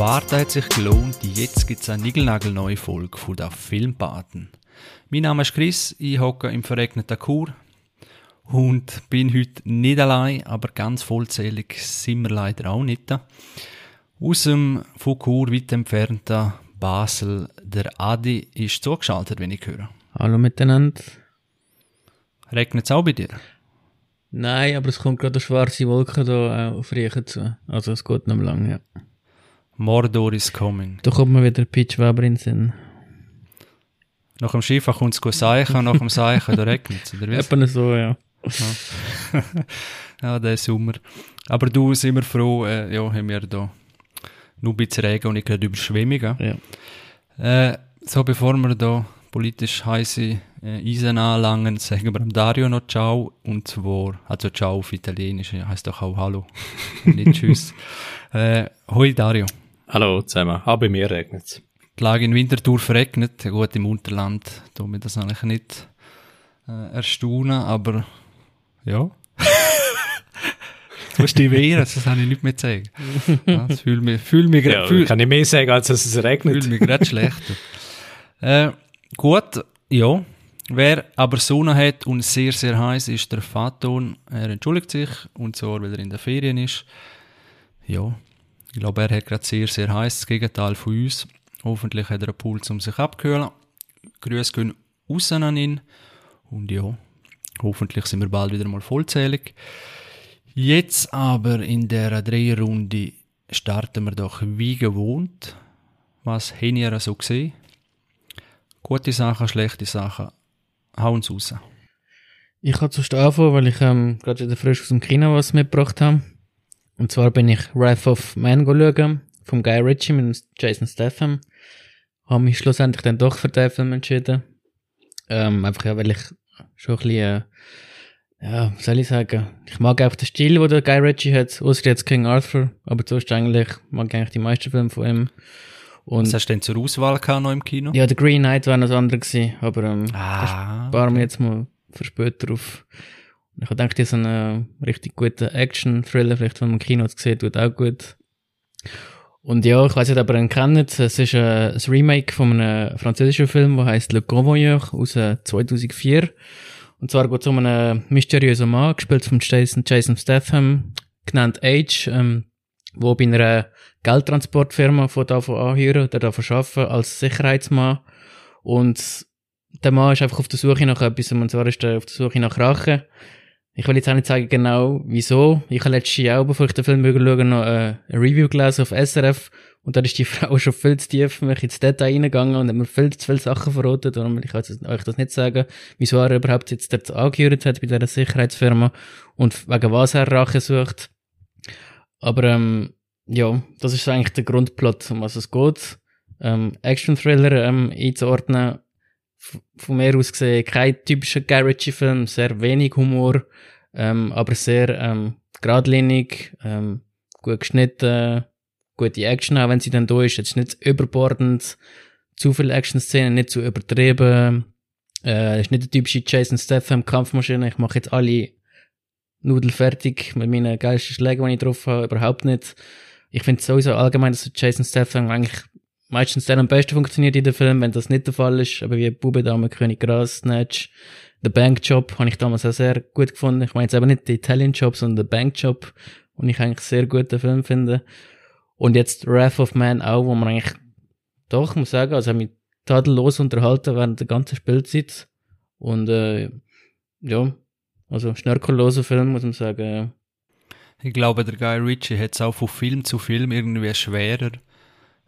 Warten hat sich gelohnt. Jetzt gibt es eine niegelnagelneue Folge von der Filmpaten. Mein Name ist Chris, ich hocke im verregneten Chur und bin heute nicht allein, aber ganz vollzählig sind wir leider auch nicht. Aus dem von Chur weit entfernten Basel, der Adi ist zugeschaltet, wenn ich höre. Hallo miteinander. Regnet es auch bei dir? Nein, aber es kommt gerade eine schwarze Wolke da äh, auf Riechen zu. Also es geht noch lang, ja. Mordor is coming. Da kommt mir wieder Pitch Weber in den Sinn. Nach dem Schiff kommt es Seichen, nach dem Seichen, da regnet es, oder? Etwa so, ja. Ja. ja, der Sommer. Aber du, sind wir froh, äh, ja, haben wir da nur ein bisschen Regen und ich gerade Überschwemmungen. ja. Äh, so, bevor wir da politisch heiße äh, Eisen anlangen, sagen wir Dario noch Ciao. Und zwar, also Ciao auf Italienisch, heißt doch auch Hallo, nicht Tschüss. Äh, hoi Dario. Hallo zusammen. Auch bei mir regnet es. Die Lage in Winterthur verregnet. Gut, im Unterland tut mir das eigentlich nicht äh, erstaunen, aber ja. du musst dich wehren, das kann ich nicht mehr sagen. Ja, das fühlt mich, fühl mich, Ja, fühl, kann ich mehr sagen, als dass es regnet. fühl mich gerade schlechter. Äh, gut, ja. Wer aber Sonne hat und sehr, sehr heiß ist, der Faton. Er entschuldigt sich, und zwar, weil er in der Ferien ist. Ja, ich glaube, er hat gerade sehr, sehr heiß, das Gegenteil von uns. Hoffentlich hat er einen Puls, um sich abzukühlen. Grüße gehen raus an ihn. Und ja, hoffentlich sind wir bald wieder mal vollzählig. Jetzt aber in der Drehrunde starten wir doch wie gewohnt. Was haben ihr so gesehen? Gute Sachen, schlechte Sachen. Hauen's raus. Ich kann zuerst anfangen, weil ich ähm, gerade wieder frisch aus dem Kino was mitgebracht habe. Und zwar bin ich Wrath of Man schauen, vom Guy Ritchie mit Jason Statham. Habe mich schlussendlich dann doch für den Film entschieden. Ähm, einfach ja, weil ich schon ein bisschen, äh, ja, was soll ich sagen, ich mag einfach den Stil, den der Guy Ritchie hat, außer jetzt King Arthur, aber sonst eigentlich, mag ich eigentlich die meisten Filme von ihm. Und Was hast du denn zur Auswahl gehabt noch im Kino? ja, The Green Knight war noch das andere gewesen, aber ähm, Ah, sparen wir jetzt mal für später drauf. Ich denke, so einen richtig guten Action-Thriller, vielleicht wenn man im Kino es sieht, tut auch gut. Und ja, ich weiß nicht, ob ihr ihn kennt. Es ist äh, ein Remake von einem französischen Film, der heißt Le Convoyeur aus äh, 2004. Und zwar geht es um einen mysteriösen Mann, gespielt von Jason, Jason Statham, genannt Age, ähm, wo bei einer Geldtransportfirma von davon anhören, der davon arbeiten als Sicherheitsmann. Und der Mann ist einfach auf der Suche nach etwas, und zwar ist er auf der Suche nach Rache. Ich will jetzt auch nicht sagen genau, wieso. Ich habe letztes Jahr, bevor ich den Film schaue, noch äh, ein Review gelesen auf SRF und da ist die Frau schon viel zu tief mich ins Detail reingegangen und hat mir viel zu viele Sachen verraten, darum will ich euch das nicht sagen, wieso er überhaupt jetzt dort angehört hat bei dieser Sicherheitsfirma und wegen was er Rache sucht. Aber ähm, ja, das ist eigentlich der Grundplot, um was es geht. Ähm, Action-Thriller ähm, einzuordnen, von mir aus gesehen kein typischer Guy Ritchie-Film, sehr wenig Humor, ähm, aber sehr ähm, geradlinig, ähm, gut geschnitten, gute Action, auch wenn sie dann da ist, jetzt nicht überbordend, zu viele Action-Szenen, nicht zu übertrieben, äh, ist nicht der typische Jason Statham Kampfmaschine, ich mache jetzt alle Nudel fertig mit meinen geilsten Schlägen, die ich drauf habe, überhaupt nicht. Ich finde sowieso allgemein, dass Jason Statham eigentlich meistens dann am besten funktioniert in den Film, wenn das nicht der Fall ist, aber wie Bube, Dame, König, Gras, Snatch, The Bank Job habe ich damals auch sehr gut gefunden. Ich meine jetzt aber nicht den Italian Job, sondern The Bank Job, und ich eigentlich sehr guten Film finde. Und jetzt Wrath of Man auch, wo man eigentlich doch, muss sagen, also mich tadellos unterhalten während der ganzen Spielzeit. Und äh, ja, also schnörkelloser Film, muss man sagen. Ich glaube, der Guy Ritchie hat es auch von Film zu Film irgendwie schwerer,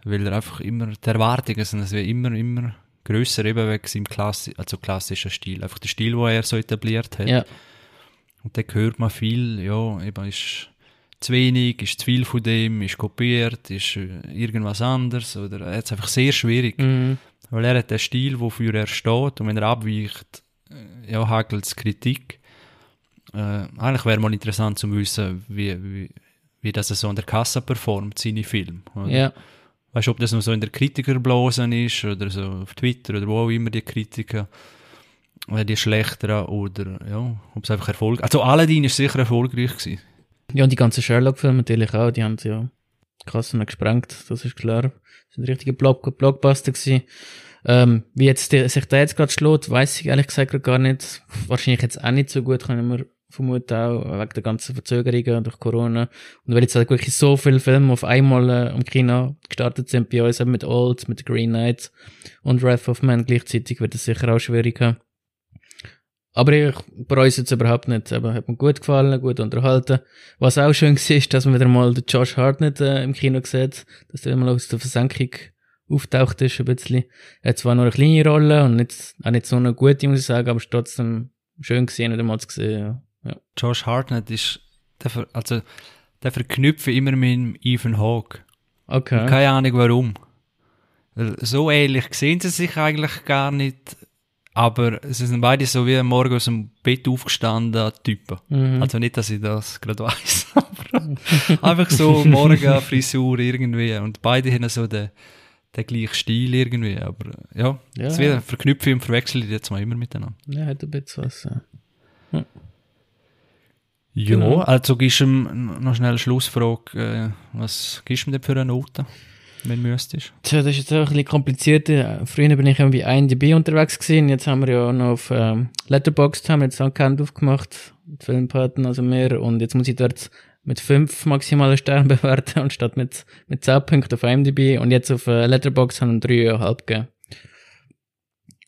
weil er einfach immer, die Erwartungen sind, es wird immer, immer grösser, eben wegen seinem Klassi also klassischen Stil. Einfach der Stil, den er so etabliert hat. Ja, Und da hört man viel, ja, eben ist zu wenig, ist zu viel von dem, ist kopiert, ist äh, irgendwas anderes, oder er es einfach sehr schwierig. mhm. Weil er hat den Stil, wofür er steht, und wenn er abweicht, äh, ja, hagelt es Kritik. Äh, eigentlich wäre mal interessant zu wissen, wie, wie, wie das so an der Kasse performt, seine Filme. oder? ja, Weißt du, ob das noch so in der Kritikerblase ist, oder so auf Twitter, oder wo auch immer die Kritiker, äh, die schlechteren, oder, ja, ob es einfach Erfolg, also Aladdin ist sicher erfolgreich gewesen. ja, und die ganzen Sherlock-Filme natürlich auch, die haben ja Kassen gesprengt, das ist klar. Das sind richtige Block Blockbuster gewesen. Ähm, wie jetzt der, sich der jetzt gerade schlägt, weiß ich ehrlich gesagt gar nicht. Wahrscheinlich jetzt auch nicht so gut, können wir vermuten auch, wegen der ganzen Verzögerungen durch Corona. Und weil jetzt halt wirklich so viele Filme auf einmal äh, am Kino gestartet sind bei uns, eben mit Old, mit Green Knight und Wrath of Man gleichzeitig, wird es sicher auch schwierig haben. Aber ich bereue es jetzt überhaupt nicht. Aber hat mir gut gefallen, gut unterhalten. Was auch schön war, ist, dass man wieder mal den Josh Hartnett äh, im Kino sieht, dass der mal aus der Versenkung auftaucht ist, ein bisschen. Er hat zwar nur eine kleine Rolle und nicht, auch nicht so eine gute, muss ich sagen, aber es trotzdem schön gesehen, nicht einmal zu sehen, ja. Josh Hartnett ist, der, also, der verknüpft immer mit Ethan Hawke. Okay. Und keine Ahnung warum. So ähnlich sehen sie sich eigentlich gar nicht, aber sie sind beide so wie morgen aus dem Bett aufgestanden Typen. Mhm. Also nicht, dass ich das gerade weiss, aber einfach so Morgenfrisur irgendwie. Und beide haben so den, den gleichen Stil irgendwie. Aber ja, Ja. das wieder verknüpfe und verwechsel ich jetzt mal immer miteinander. Ja, hat ein bisschen was. Ja. Ja, Genau. also gibst du ihm noch schnell eine Schlussfrage. Äh, was gibst du ihm denn für eine Note, wenn du müsstest? Tja, das ist jetzt auch ein bisschen kompliziert. Äh, Früher bin ich immer bei IMDb unterwegs gewesen. Jetzt haben wir ja noch auf ähm, Letterboxd haben wir jetzt einen Account aufgemacht. Mit Filmpaten, also mehr. Und jetzt muss ich dort mit fünf maximalen Sternen bewerten, anstatt mit, mit 10 Punkten auf IMDb. Und jetzt auf äh, Letterboxd haben wir 3,5 gegeben.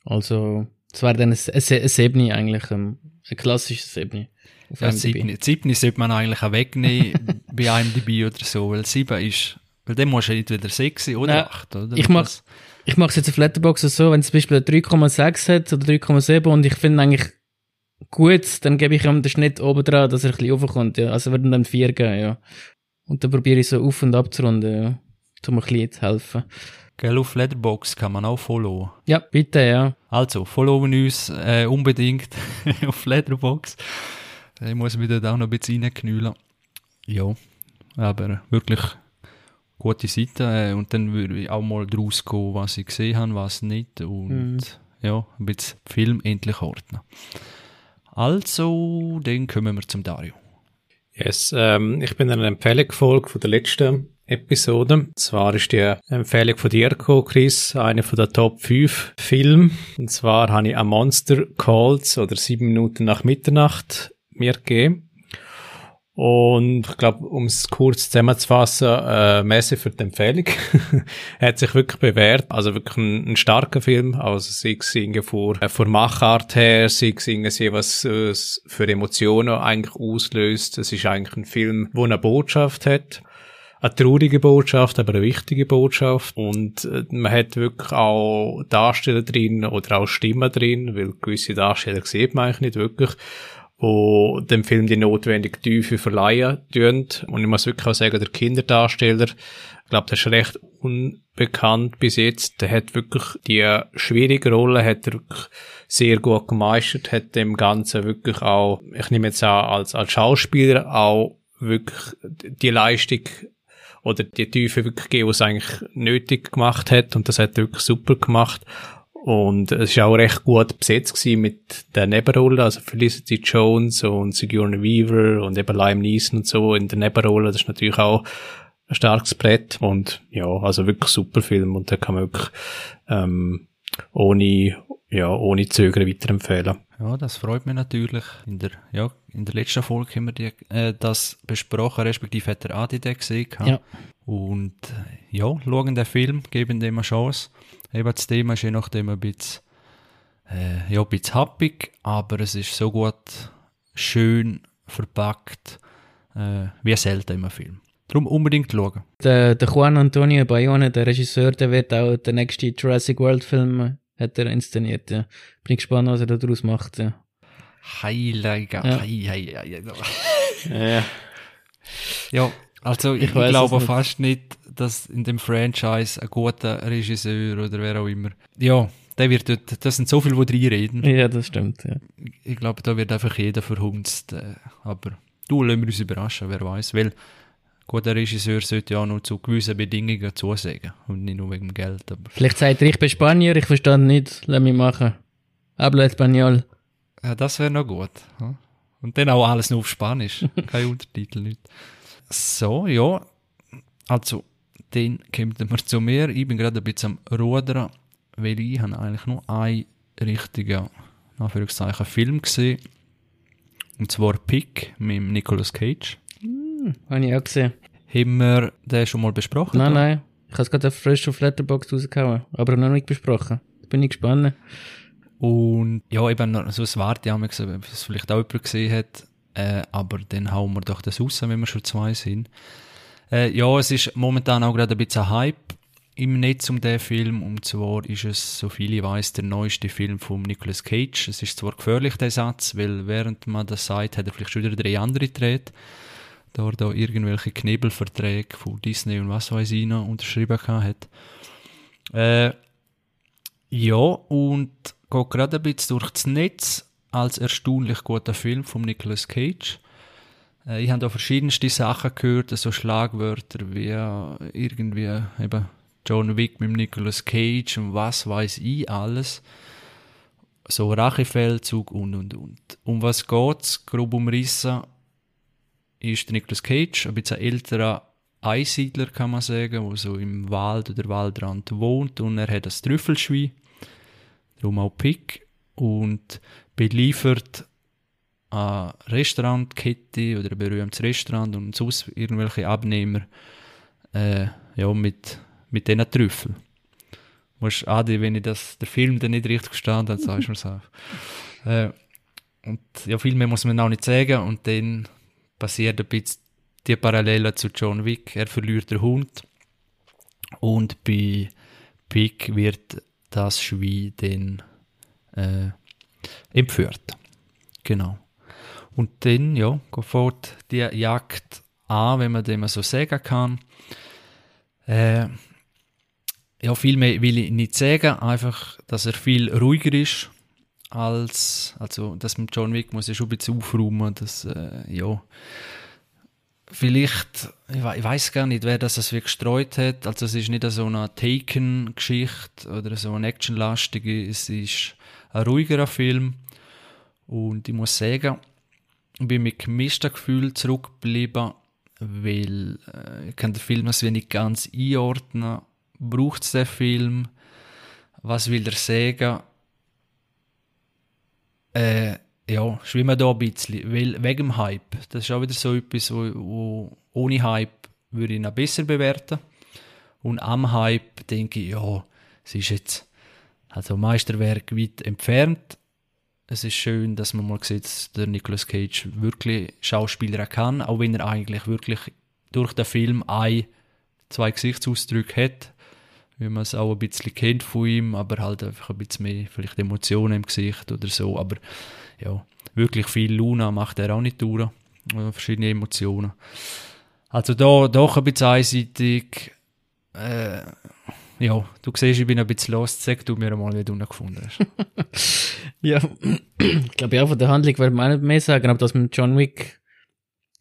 Also, es wäre dann ein, ein, ein Sebni eigentlich, ähm, ein klassisches Sebni. Auf Ja, IMDb. Siebni, sollte man eigentlich auch wegnehmen bei IMDb oder so, weil sieben ist, weil dann musst du entweder sechs sein oder Nein, acht, oder? ich mach- Das- Ich mache es jetzt auf Letterboxd so, wenn es zum Beispiel eine 3,6 hat oder 3,7 und ich finde eigentlich gut, dann gebe ich ihm den Schnitt oben dran, dass er ein bisschen raufkommt, ja. Also würden dann 4 geben, ja. Und dann probiere ich so auf und ab zu runden, ja. Um ein bisschen zu helfen. Gell, auf Letterbox kann man auch followen. Ja, bitte, ja. Also, followen uns äh, unbedingt auf Letterbox. Ich muss mich dort auch noch ein bisschen reinknüllen. Ja, aber wirklich gute Seite. Äh, und dann würde ich auch mal draus gehen, was ich gesehen habe, was nicht. Und Mhm. ja, ein bisschen Film endlich ordnen. Also, dann kommen wir zum Dario. Yes, ähm, ich bin eine Empfehlung gefolgt von der letzten Episode. Und zwar ist die Empfehlung von dir gekommen, Chris, eine von der Top 5 Filme. Und zwar habe ich A Monster Calls oder sieben Minuten nach Mitternacht mir gegeben. Und ich glaube, um es kurz zusammenzufassen, äh, Messe für die Empfehlung. hat sich wirklich bewährt. Also wirklich ein, ein starker Film. Also sei es vor, äh, vor Machart her, sei es irgendwie was äh, für Emotionen eigentlich auslöst. Es ist eigentlich ein Film, wo eine Botschaft hat. Eine traurige Botschaft, aber eine wichtige Botschaft. Und äh, man hat wirklich auch Darsteller drin oder auch Stimmen drin, weil gewisse Darsteller sieht man eigentlich nicht wirklich wo dem Film die notwendige Tiefe verleihen tun. Und ich muss wirklich auch sagen, der Kinderdarsteller, ich glaube, der ist recht unbekannt bis jetzt. Der hat wirklich die schwierige Rolle, hat er wirklich sehr gut gemeistert, hat dem Ganzen wirklich auch, ich nehme jetzt auch als, als Schauspieler auch wirklich die Leistung oder die Tiefe wirklich gegeben, was eigentlich nötig gemacht hat. Und das hat er wirklich super gemacht. Und es war auch recht gut besetzt gewesen mit der Nebenrolle, also Felicity Jones und Sigourney Weaver und eben Liam Neeson und so in der Nebenrolle. Das ist natürlich auch ein starkes Brett. Und ja, also wirklich super Film. Und da kann man wirklich ähm, ohne, ja, ohne Zögern weiterempfehlen. Ja, das freut mich natürlich. In der, ja, in der letzten Folge haben wir die, äh, das besprochen, respektive hat der Adi den gesehen. Ja. Und äh, ja, schauen den Film, geben dem eine Chance. Eben das Thema ist je nachdem ein bisschen, äh, ja, ein bisschen happig, aber es ist so gut, schön verpackt, äh, wie selten im Film. Darum unbedingt schauen. Der, der Juan Antonio Bayone, der Regisseur, der wird auch den nächsten Jurassic World Film äh, hat er inszeniert, ja. Bin gespannt, was er da draus macht, ja. Heilige, Ja. hei, hei, hei, hei. Ja. Ja, also ich, Ich glaube nicht. fast nicht, dass in dem Franchise ein guter Regisseur oder wer auch immer. Ja, der wird dort, das sind so viele, die reinreden. Ja, das stimmt, ja. Ich glaube, da wird einfach jeder verhunzt. Äh, aber du, lassen wir uns überraschen, wer weiß. Weil ein guter Regisseur sollte ja nur zu gewissen Bedingungen zusagen und nicht nur wegen dem Geld. Aber Vielleicht sagt er, ich bin Spanier, ich verstand nicht, lass mich machen. Habla Español. ja, das wäre noch gut. Und dann auch alles nur auf Spanisch. Kein Untertitel, nicht. So, ja. Also, dann kommt wir zu mir. Ich bin gerade ein bisschen am Rudern, weil ich habe eigentlich nur einen richtigen, Anführungszeichen, Film gesehen. Und zwar Pick mit Nicolas Cage. Habe ich auch gesehen. Haben wir den schon mal besprochen? Nein, nein. Ich habe es gerade frisch auf Letterboxd rausgehauen, aber noch nicht besprochen. Da bin ich gespannt. Und ja, eben noch so ein Warte, ob es vielleicht auch jemand gesehen hat. Äh, aber dann hauen wir doch das raus, wenn wir schon zwei sind. Äh, ja, es ist momentan auch gerade ein bisschen Hype im Netz um den Film. Und zwar ist es, so viel ich weiß, der neueste Film von Nicolas Cage. Es ist zwar gefährlich, der Satz, weil während man das sagt, hat er vielleicht schon wieder drei andere gedreht. Da er da irgendwelche Knebelverträge von Disney und was weiß ich noch unterschrieben hat. Äh, ja, und geht gerade ein bisschen durch das Netz als erstaunlich guter Film von Nicolas Cage. Äh, ich habe da verschiedenste Sachen gehört, so Schlagwörter wie äh, irgendwie eben John Wick mit Nicolas Cage und was weiß ich alles. So Rachefeldzug und und und. Um was geht's? Grob umrissen ist der Nicolas Cage, ein bisschen älterer Einsiedler, kann man sagen, der so im Wald oder Waldrand wohnt und er hat das Trüffelschwein, darum auch Pick, und beliefert eine Restaurantkette oder ein berühmtes Restaurant und sonst irgendwelche Abnehmer äh, ja, mit, mit diesen Trüffeln. Musst, Adi, wenn ich das, der Film dann nicht richtig verstanden habe, sagst du mir so. Äh, und ja, viel mehr muss man auch nicht sagen und dann passiert ein bisschen die Parallele zu John Wick. Er verliert den Hund und bei Pick wird das Schwein dann äh, entführt. Genau. Und dann, ja, fährt die Jagd an, wenn man dem so sagen kann. Äh, ja, viel mehr will ich nicht sagen, einfach, dass er viel ruhiger ist als, also, dass mit John Wick muss ich schon ein bisschen aufräumen, dass, äh, ja, vielleicht, ich, we ich weiß gar nicht, wer das wirklich gestreut hat, also es ist nicht so eine Taken-Geschichte oder so eine actionlastige, es ist ein ruhigerer Film und ich muss sagen, ich bin mit gemischten Gefühlen zurückgeblieben, weil äh, ich kann den Film als wenig ganz einordnen. Braucht es den Film? Was will er sagen? Äh, ja, schwimmen da ein bisschen, weil wegen dem Hype. Das ist auch wieder so etwas, wo, wo ohne Hype würde ich ihn besser bewerten. Und am Hype denke ich, ja, es ist jetzt also Meisterwerk weit entfernt. Es ist schön, dass man mal sieht, dass der Nicolas Cage wirklich Schauspieler kann, auch wenn er eigentlich wirklich durch den Film ein, zwei Gesichtsausdrücke hat, wie man es auch ein bisschen kennt von ihm, aber halt einfach ein bisschen mehr vielleicht Emotionen im Gesicht oder so, aber ja, wirklich viel Luna macht er auch nicht durch, verschiedene Emotionen. Also da doch ein bisschen einseitig, äh, ja, du siehst, ich bin ein bisschen lost. Sag du mir mal, wie du ihn gefunden hast. ja, ich glaube, ja, von der Handlung würde man auch nicht mehr sagen, aber das mit John Wick,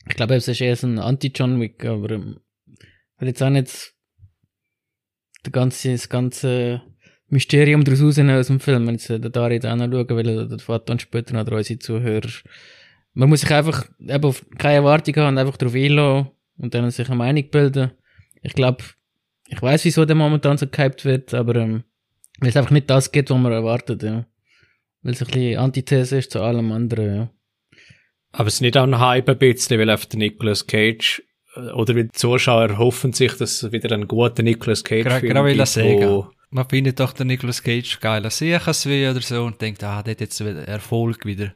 ich glaube, es ist eher so ein Anti-John Wick, aber ähm, hat jetzt auch nicht das ganze, das ganze Mysterium daraus rausnehmen aus dem Film, wenn jetzt der Dari da anschauen will, oder fährt dann später noch unsere Zuhörer. Man muss sich einfach eben auf keine Erwartung haben und einfach darauf einlassen und dann sich eine Meinung bilden. Ich glaube, ich weiß, wieso der momentan so gehypt wird, aber ähm, weil es einfach nicht das geht, was man erwartet, ja. Weil es ein bisschen Antithese ist zu allem anderen, ja. Aber es ist nicht auch ein Hype ein bisschen, weil einfach der Nicolas Cage oder die Zuschauer hoffen sich, dass es wieder ein guter Nicolas Cage Gra Film Gerade will gibt, sagen. wo- Man findet doch den Nicolas Cage geiler Siechers oder so und denkt, ah, der hat jetzt wieder Erfolg wieder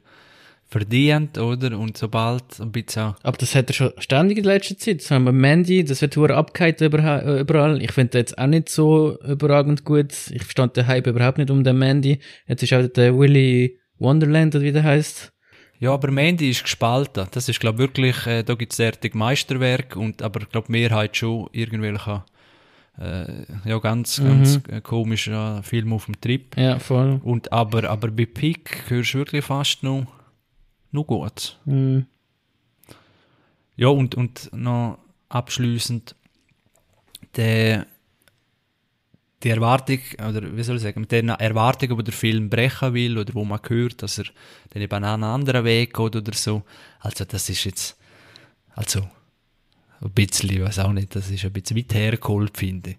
verdient, oder? Und sobald ein bisschen Aber das hat er schon ständig in letzter Zeit. Das haben wir Mandy, das wird hure überha- äh, überall. Ich finde den jetzt auch nicht so überragend gut. Ich verstand den Hype überhaupt nicht um den Mandy. Jetzt ist auch der Willy Wonderland, oder wie der heißt. Ja, aber Mandy ist gespalten. Das ist, glaube wirklich, äh, da gibt es derartig Meisterwerk und aber ich glaube Mehrheit schon irgendwelche äh, ja ganz ganz äh, komischer Film auf dem Trip. Ja, voll. Und aber aber bei Pick hörst du wirklich fast noch noch gut. Mhm. Ja und und noch abschließend der die Erwartung, oder wie soll ich sagen, mit den Erwartungen, die der Film brechen will, oder wo man hört, dass er dann eben an einen anderen Weg geht oder so. Also, das ist jetzt, also, ein bisschen, ich weiß auch nicht, das ist ein bisschen weit hergeholt, finde ich.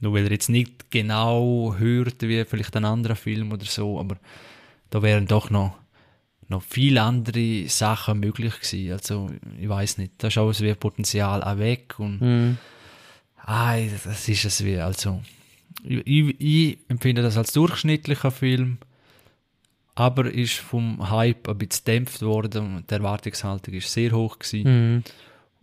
Nur weil er jetzt nicht genau hört, wie vielleicht ein anderer Film oder so, aber da wären doch noch, noch viele andere Sachen möglich gewesen. Also, ich weiß nicht, da ist auch wie Potenzial auch weg und, Mhm. ah, das ist es wie, also, ich, ich, empfinde das als durchschnittlicher Film, aber ist vom Hype ein bisschen dämpft worden und die Erwartungshaltung ist sehr hoch gewesen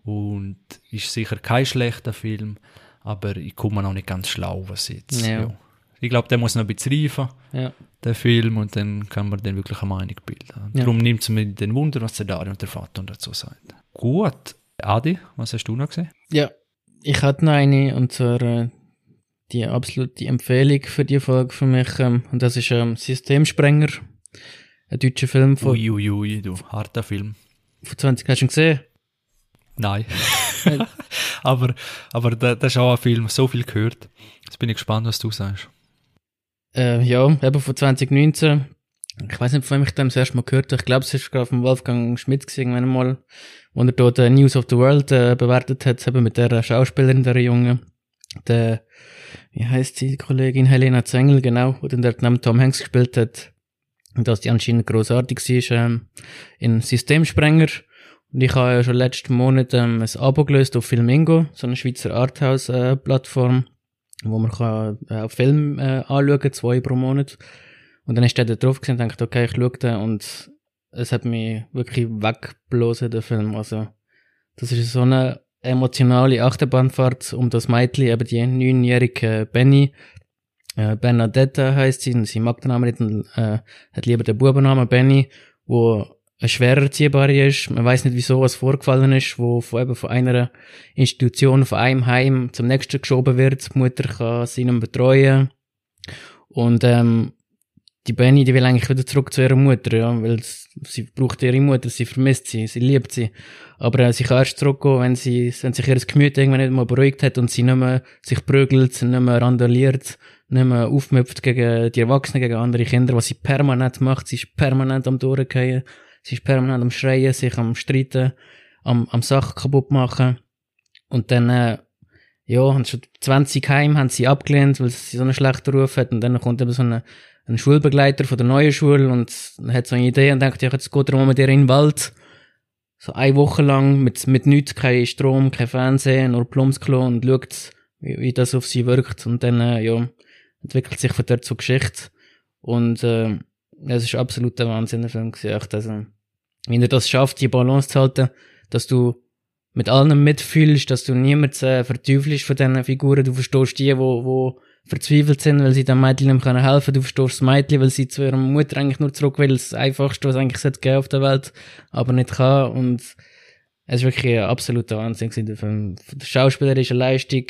Mhm. und ist sicher kein schlechter Film, aber ich komme noch nicht ganz schlau, was jetzt. Ja. Ja. Ich glaube, der muss noch ein bisschen reifen, Ja. der Film, und dann kann man dann wirklich eine Meinung bilden. Darum nimmt es mir den Wunder, was der Dario und der Vater dazu sagt. Gut. Adi, was hast du noch gesehen? Ja, ich hatte noch eine, und zwar äh, die absolute Empfehlung für die Folge für mich, ähm, und das ist ähm, Systemsprenger, ein deutscher Film von, Ui, ui, ui, du, harter Film. von 20, hast du ihn gesehen? Nein. aber aber da, das ist auch ein Film, so viel gehört. Jetzt bin ich gespannt, was du sagst. Äh, ja, eben von 2019. Ich weiß nicht, von wem ich das erste Mal gehört habe. Ich glaube, es ist gerade von Wolfgang Schmidt gewesen, wenn er mal, wo er dort äh, News of the World äh, bewertet hat, eben mit der Schauspielerin, der Junge. Der, wie heißt die Kollegin Helena Zengel, genau, wo dann dort neben Tom Hanks gespielt hat. Und dass die anscheinend großartig war, ähm, in Systemsprenger. Und ich habe ja schon letzten Monat ähm, ein Abo gelöst auf Filmingo, so eine Schweizer Arthouse-Plattform wo man kann, äh, auf Film äh, anschauen zwei pro Monat. Und dann ist der da drauf gesehen und dachte, okay, ich schaue den und es hat mich wirklich weggeblasen, der Film. Also, das ist so eine emotionale Achterbahnfahrt um das Mädchen, eben die neunjährige Benny. Äh, Bernadette heisst sie, und sie mag den Namen nicht äh, hat lieber den Bubennamen Benny, wo eine schwer erziehbare ist. Man weiß nicht, wieso was vorgefallen ist, wo von, eben von einer Institution, von einem Heim zum nächsten geschoben wird. Die Mutter kann sie betreuen. Und ähm, die Benny, die will eigentlich wieder zurück zu ihrer Mutter, ja, weil sie braucht ihre Mutter, sie vermisst sie, sie liebt sie. Aber äh, sie kann erst zurückgehen, wenn sie, wenn sich ihr Gemüt irgendwann nicht mehr beruhigt hat und sie nicht mehr sich prügelt, nicht mehr randaliert, nicht mehr aufmüpft gegen die Erwachsenen, gegen andere Kinder, was sie permanent macht. Sie ist permanent am Durchgehen, sie ist permanent am Schreien, sich am Streiten, am, am Sachen kaputt machen. Und dann, äh, ja, haben schon 20 Heim haben sie abgelehnt, weil sie so einen schlechten Ruf hat. Und dann kommt eben so eine, ein Schulbegleiter von der neuen Schule und hat so eine Idee und denkt, ja, jetzt geht er mal mit ihr in den Wald. So eine Woche lang mit, mit nichts, kein Strom, kein Fernsehen, nur Plumpsklo und schaut, wie, wie das auf sie wirkt. Und dann, äh, ja, entwickelt sich von dort zur Geschichte. Und, äh, es ist absolut ein Wahnsinn, der Film gewesen. Also, wie er das schafft, die Balance zu halten, dass du mit allen mitfühlst, dass du niemanden äh, verteufelst von diesen Figuren. Du verstehst die, wo, wo verzweifelt sind, weil sie dem Mädchen nicht mehr helfen können. Du verstehst das Mädchen, weil sie zu ihrer Mutter eigentlich nur zurück will. Das Einfachste, was eigentlich geben auf der Welt, aber nicht kann. Und es ist wirklich ein absoluter Wahnsinn gewesen, der Film. Von der schauspielerischen Leistung.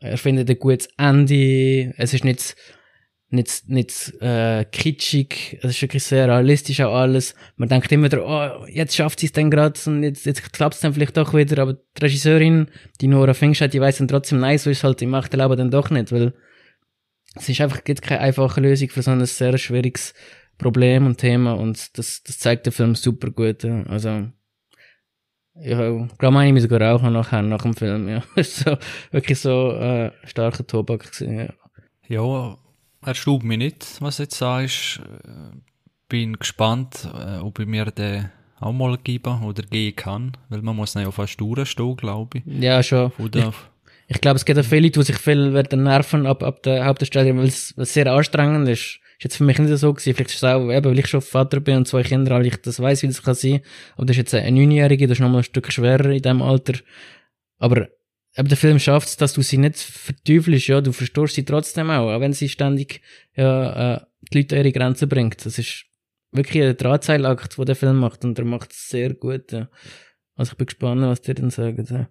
Er findet ein gutes Ende. Es ist nicht, nicht, nicht äh, kitschig. Es ist wirklich sehr realistisch auch alles. Man denkt immer wieder, oh, jetzt schafft sie es dann gerade und jetzt, jetzt klappt es dann vielleicht doch wieder. Aber die Regisseurin, die Nora Fingscheid, die weiß dann trotzdem, nein, so ist halt im echten Leben dann doch nicht, weil es ist einfach gibt keine einfache Lösung für so ein sehr schwieriges Problem und Thema und das, das zeigt der Film super gut. Ja. Also, ja, glaube meine ich sogar auch noch nachher, nach dem Film, ja. so, wirklich so, äh, starker Tobak gewesen, ja. Ja, erstaubt mich nicht, was du jetzt sagst. Äh, Bin gespannt, äh, ob ich mir den auch mal geben oder geben kann, weil man muss ihn ja fast durchstehen, glaube ich. Ja, schon. Oder, Ich glaube, es gibt auch viele Leute, die sich viel werden nerven ab, ab der Hauptdarstellerin, weil es weil sehr anstrengend ist. Ist jetzt für mich nicht so gewesen. Vielleicht ist es auch, eben, weil ich schon Vater bin und zwei Kinder habe, ich das weiß, wie das kann sein. Aber das ist jetzt eine Neunjährige, das ist nochmal ein Stück schwerer in dem Alter. Aber, eben der Film schafft es, dass du sie nicht verteufelst, ja. Du verstehst sie trotzdem auch, auch wenn sie ständig, ja, äh, die Leute an ihre Grenzen bringt. Das ist wirklich ein Drahtseilakt, den der Film macht und er macht es sehr gut, ja. Also ich bin gespannt, was die dann sagen, ja.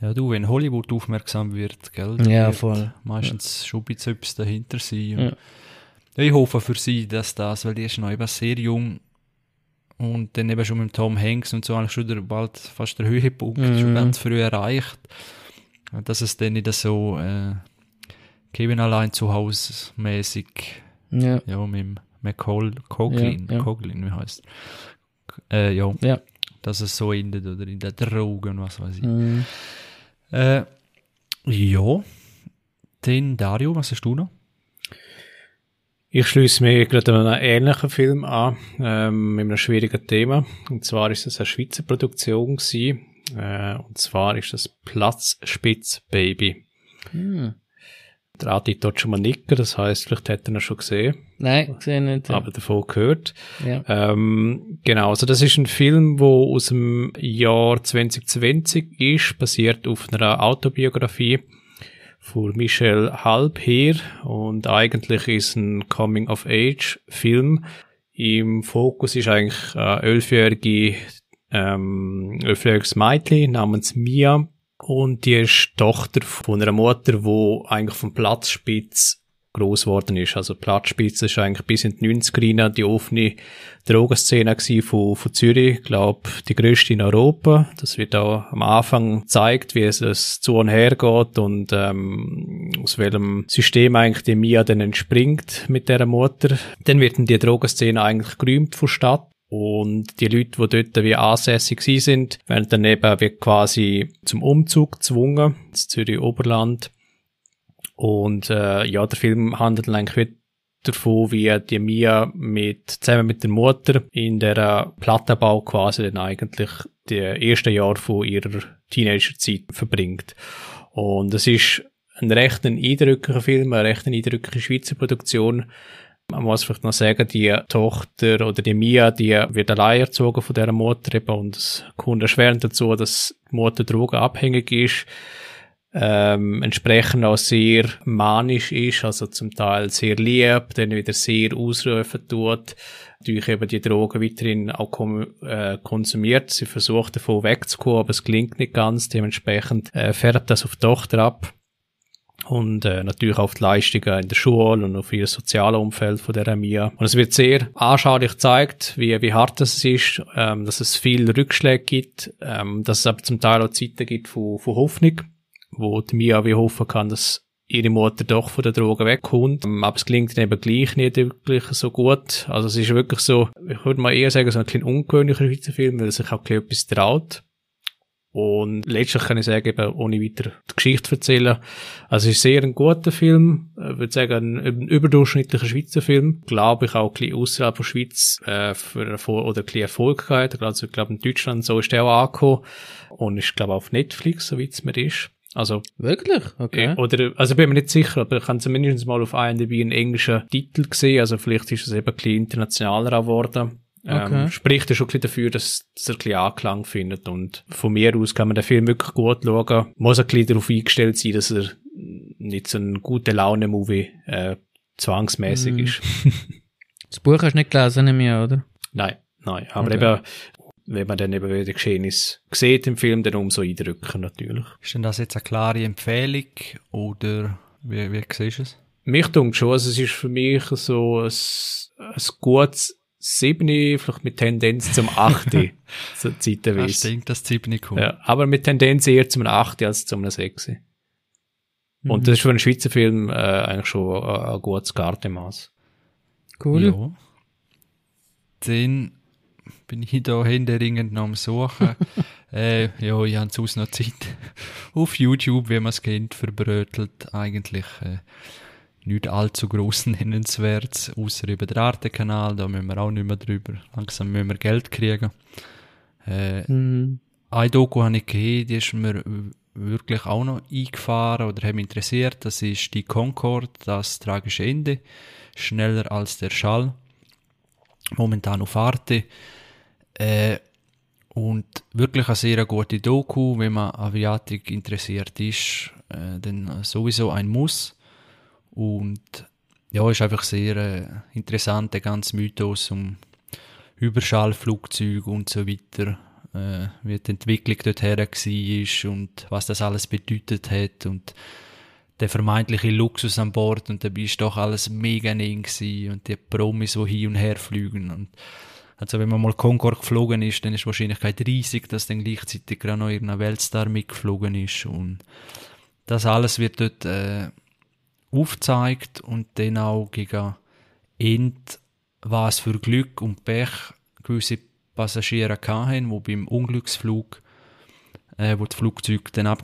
ja, du, wenn Hollywood aufmerksam wird, gell? Ja, voll. Meistens schon ein bisschen dahinter sein. Ja. ja, ich hoffe für sie, dass das, weil die ist noch eben sehr jung und dann eben schon mit Tom Hanks und so eigentlich schon der, bald fast der Höhepunkt Mhm. schon ganz früh erreicht. Und dass es dann nicht so äh, Kevin allein zu Hause mäßig Ja. ja, mit dem McCall, Coglin, Ja, ja. Coglin, wie heißt äh, ja, Ja. dass es so endet oder in den Drogen, was weiß ich. Mhm. Äh, ja, den Dario, was hast du noch? Ich schließe mich gerade an einen ähnlichen Film an, ähm, mit einem schwierigen Thema. Und zwar ist es eine Schweizer Produktion gewesen. Äh, und zwar ist das Platzspitz Baby. Hm. Der Adi dort schon mal nicken, das heißt, vielleicht hat er ihn schon gesehen, Nein, gesehen nicht. aber davon gehört. ja. Ähm, genau, also das ist ein Film, wo aus dem Jahr 2020 ist, basiert auf einer Autobiografie von Michel Halbherr und eigentlich ist ein Coming-of-Age-Film. Im Fokus ist eigentlich eine elfjährige, ähm, elfjähriges Mädchen namens Mia und die ist Tochter von einer Mutter, wo eigentlich vom Platzspitz groß geworden ist. Also Platzspitz ist eigentlich bis in die 90er rein die offene Drogenszene von, von Zürich. Ich glaube, die größte in Europa. Das wird auch am Anfang gezeigt, wie es, zu und her geht und ähm, aus welchem System eigentlich die Mia dann entspringt mit der Mutter. Dann wird dann die Drogenszene eigentlich gerühmt von Stadt. Und die Leute, die dort wie ansässig sind, werden dann eben quasi zum Umzug gezwungen, ins Zürich Oberland. Und äh, ja, der Film handelt eigentlich wie davon, wie die Mia mit, zusammen mit der Mutter in der Plattenbau quasi dann eigentlich die ersten Jahre von ihrer Teenagerzeit verbringt. Und es ist ein recht ein eindrücklicher Film, eine recht eindrückliche Schweizer Produktion. Man muss vielleicht noch sagen, die Tochter oder die Mia, die wird allein erzogen von dieser Mutter eben und es kommt erschwerend dazu, dass die Mutter drogenabhängig ist ähm, entsprechend auch sehr manisch ist, also zum Teil sehr lieb, dann wieder sehr ausrufen tut, durch eben die Drogen weiterhin auch äh, konsumiert. Sie versucht davon wegzukommen, aber es gelingt nicht ganz. Dementsprechend äh, fährt das auf die Tochter ab und äh, natürlich auf die Leistungen in der Schule und auf ihr soziales Umfeld von der Mia. Und es wird sehr anschaulich gezeigt, wie, wie hart das ist, ähm, dass es viel Rückschläge gibt, ähm, dass es aber zum Teil auch Zeiten gibt von, von Hoffnung wo die Mia wie hoffen kann, dass ihre Mutter doch von der Droge wegkommt. Ähm, Aber es gelingt ihnen eben gleich nicht wirklich so gut. Also es ist wirklich so, ich würde mal eher sagen, so ein bisschen ungewöhnlicher Schweizer Film, weil er sich auch etwas traut. Und letztlich kann ich sagen, eben, ohne weiter die Geschichte erzählen. Also es ist sehr ein guter Film. Ich würde sagen, ein, überdurchschnittlicher Schweizer Film. Glaube ich auch ein bisschen außerhalb der Schweiz, äh, für Erfolg, oder ein bisschen Erfolg gehabt. Also ich glaube in Deutschland so ist der auch angekommen. Und ich glaube auf Netflix, soweit es mir ist. Also, Wirklich? Okay. äh, oder, also bin mir nicht sicher, aber ich habe zumindest mal auf IMDb einen englischen Titel gesehen, also vielleicht ist es eben ein bisschen internationaler geworden. Okay. Ähm, spricht ja schon ein bisschen dafür, dass, dass er ein bisschen Anklang findet und von mir aus kann man den Film wirklich gut schauen. Muss ein bisschen darauf eingestellt sein, dass er nicht so ein gute Laune-Movie äh, zwangsmäßig Mm. ist. Das Buch hast du nicht gelesen, nicht mehr, oder? nein, nein, aber Okay. eben, wenn man dann eben wieder Geschehenis sieht im Film, dann umso eindrücken natürlich. Ist denn das jetzt eine klare Empfehlung oder wie, wie siehst du es? Mich dunkt schon, also es ist für mich so ein, ein gutes Siebni, vielleicht mit Tendenz zum Achte, so Ich zeitweise. denke, das Zip nicht kommt. Ja, aber mit Tendenz eher zum Achte als zum Sechsi. Und das ist für einen Schweizer Film äh, eigentlich schon ein, ein gutes Gartemaß. Cool. Ja. Dann bin ich da händeringend noch am Suchen. äh, ja, ich habe sonst noch Zeit. Auf YouTube, wie man es kennt, verbrötelt eigentlich äh, nicht allzu gross nennenswert, außer über den Arte-Kanal, da müssen wir auch nicht mehr drüber. Langsam müssen wir Geld kriegen. Äh, Mhm. eine Doku habe ich gesehen, die ist mir wirklich auch noch eingefahren oder mich interessiert. Das ist die Concorde, das tragische Ende. Schneller als der Schall. Momentan auf Arte. Äh, und wirklich eine sehr gute Doku, wenn man Aviatik interessiert ist, äh, dann sowieso ein Muss. Und ja, ist einfach sehr äh, interessant, der ganze Mythos um Überschallflugzeuge und so weiter, äh, wie die Entwicklung dorthin war und was das alles bedeutet hat und der vermeintliche Luxus an Bord und dabei ist doch alles mega eng und die Promis, die hin und her fliegen und also wenn man mal Concorde geflogen ist, dann ist die Wahrscheinlichkeit riesig, dass dann gleichzeitig gerade noch irgendein Weltstar mitgeflogen ist und das alles wird dort äh, aufgezeigt und dann auch gegen End, was für Glück und Pech gewisse Passagiere hatten, wo beim Unglücksflug, äh, wo das Flugzeug dann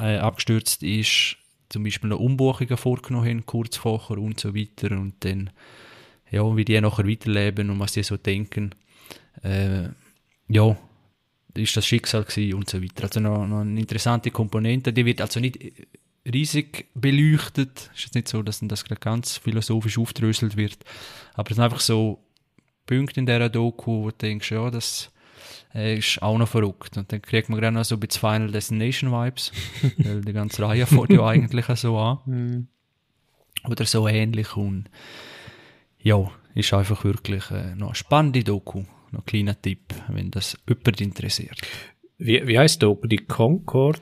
äh, abgestürzt ist, zum Beispiel noch Umbuchungen vorgenommen haben, kurz vorher und so weiter. Und dann, ja, wie die nachher weiterleben und was die so denken, äh, ja, ist das Schicksal gewesen und so weiter. Also noch, noch eine interessante Komponente, die wird also nicht riesig beleuchtet, ist jetzt nicht so, dass das ganz philosophisch aufdröselt wird, aber es sind einfach so Punkte in dieser Doku, wo du denkst, ja, das äh, ist auch noch verrückt. Und dann kriegt man gerade noch so ein bisschen Final Destination Vibes, weil die ganze Reihe fängt ja eigentlich so an. Mhm. Oder so ähnlich und ja, ist einfach wirklich äh, noch eine spannende Doku. Noch ein kleiner Tipp, wenn das jemand interessiert. Wie, wie heißt die Doku? Die Concorde?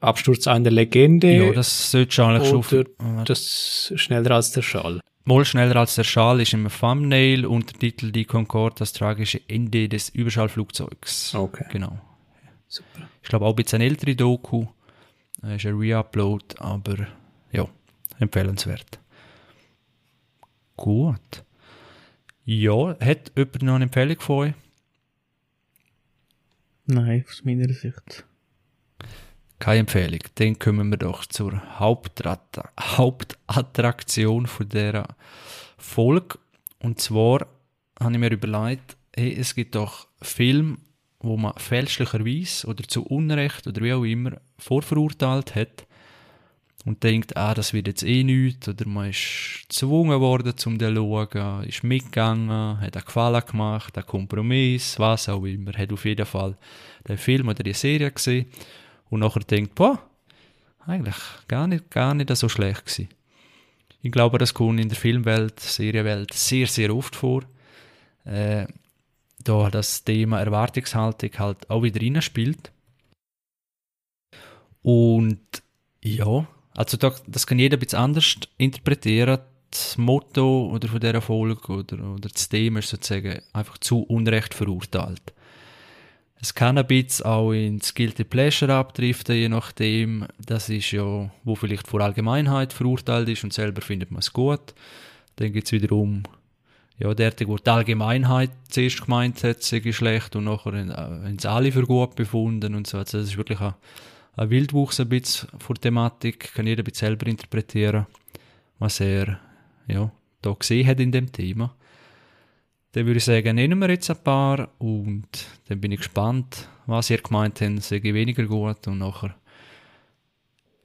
Absturz einer Legende? Ja, das sollte schon eigentlich schon... Das schneller als der Schall? Mal schneller als der Schal ist im Thumbnail Untertitel Die Concorde, das tragische Ende des Überschallflugzeugs. Okay. Genau. Super. Ich glaube auch ein bisschen eine ältere Doku. Äh, Ist ein Reupload, aber ja, empfehlenswert. Gut. Ja, hat jemand noch eine Empfehlung von euch? Nein, aus meiner Sicht. Keine Empfehlung. Dann kommen wir doch zur Hauptattraktion von dieser Folge. Und zwar habe ich mir überlegt, hey, es gibt doch Filme, wo man fälschlicherweise oder zu Unrecht oder wie auch immer vorverurteilt hat und denkt, ah, das wird jetzt eh nichts, oder man ist gezwungen worden, zum zu schauen, ist mitgegangen, hat einen Gefallen gemacht, einen Kompromiss, was auch immer, hat auf jeden Fall den Film oder die Serie gesehen und nachher denkt, boah, eigentlich gar nicht, gar nicht so schlecht gewesen. Ich glaube, das kommt in der Filmwelt, Serienwelt sehr, sehr oft vor. Äh, da das Thema Erwartungshaltung halt auch wieder reinspielt. Und ja, also da, das kann jeder ein bisschen anders interpretieren. Das Motto oder von dieser Folge oder, oder das Thema ist sozusagen einfach zu Unrecht verurteilt. Ein bisschen auch ins Guilty Pleasure abdriften, je nachdem. Das ist ja, wo vielleicht vor Allgemeinheit verurteilt ist und selber findet man es gut. Dann gibt es wiederum, ja, derartig, wo die Allgemeinheit zuerst gemeint hat, sei schlecht und nachher haben es alle für gut befunden und so. Also das ist wirklich ein, ein Wildwuchs ein bisschen vor Thematik, kann jeder ein bisschen selber interpretieren, was er, ja, da gesehen hat in dem Thema. Dann würde ich sagen, nehmen wir jetzt ein paar und dann bin ich gespannt, was ihr gemeint habt, sage ich weniger gut und nachher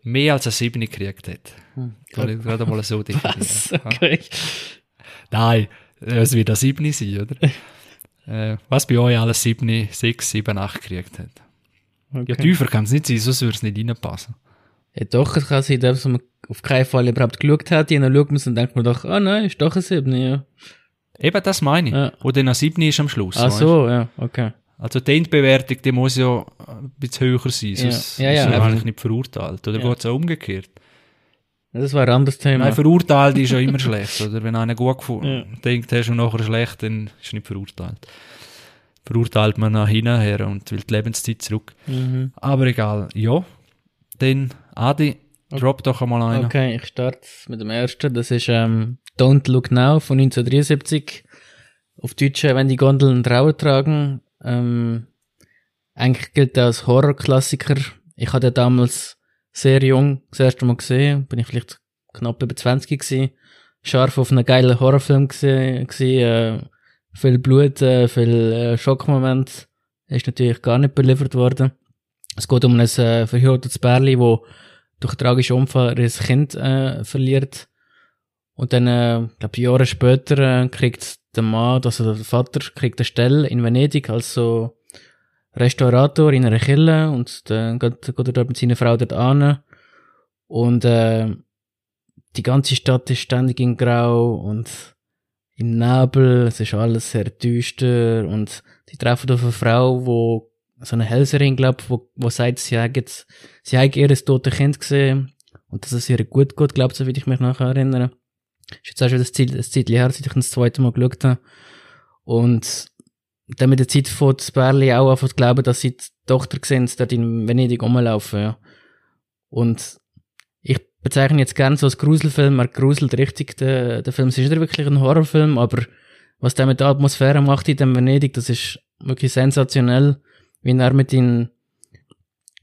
mehr als ein 7 gekriegt hat. Hm. Soll ich gerade mal so definieren? Okay. Nein, es wird ein 7 sein, oder? äh, was bei euch alles 7, 6, 7, 8 gekriegt hat. okay. Ja, tiefer kann es nicht sein, sonst würde es nicht reinpassen. Ja, doch, es kann sein, dass man auf keinen Fall überhaupt geschaut hat, und dann schaut man und denkt man doch, ah nein, ist doch ein 7, ja. Eben, das meine ich. Ja. Wo dann ein 7 ist am Schluss. Ach weißt? so, ja, okay. Also die Endbewertung, die muss ja ein bisschen höher sein, sonst Ja, ja, ist ja. eigentlich nicht verurteilt. Oder Ja. geht es auch umgekehrt? Das war ein anderes Thema. Nein, verurteilt ist ja immer schlecht. Oder wenn einer gut gefu- Ja. denkt, hast und nachher schlecht, dann ist er nicht verurteilt. Verurteilt man nach hinten und will die Lebenszeit zurück. mhm. Aber egal, ja. Dann, Adi, drop doch einmal einen. Okay, ich starte mit dem ersten. Das ist ähm, Don't Look Now von 1973. Auf Deutsch, äh, wenn die Gondeln Trauer tragen. Ähm, eigentlich gilt er als Horrorklassiker. Ich hatte damals sehr jung das erste Mal gesehen. Bin ich vielleicht knapp über 20 gewesen. Scharf auf einen geilen Horrorfilm gesehen. Äh, viel Blut, äh, viel äh, Schockmoment. Ist natürlich gar nicht beliefert worden. Es geht um ein äh, verhütetes Bärli, wo durch einen tragischen Unfall ihr Kind äh, verliert. Und dann, äh, glaube Jahre später, äh, kriegt der Mann, also der Vater, kriegt eine Stelle in Venedig als so Restaurator in einer Kille und dann geht, geht er dort mit seiner Frau dort an. Und äh, die ganze Stadt ist ständig in Grau und im Nebel, es ist alles sehr düster und die treffen auf eine Frau, wo so eine Hellserin, glaub, wo, wo sagt, sie hat jetzt, sie hat ihr tote Kind gesehen und dass es ihr gut geht, glaubt, so wie ich mich nachher erinnere. Ist jetzt auch schon das Ziel, das Zeit her, seit ich das zweite Mal geschaut habe. Und dann mit der Zeit fängt das Bärli auch an zu glauben, dass sie die Tochter sehen, dort in Venedig rumlaufen, ja. Und ich bezeichne jetzt gerne so als Gruselfilm, er gruselt richtig den, den Film. Es ist nicht wirklich ein Horrorfilm, aber was der mit der Atmosphäre macht in dem Venedig, das ist wirklich sensationell, wie er mit ihm,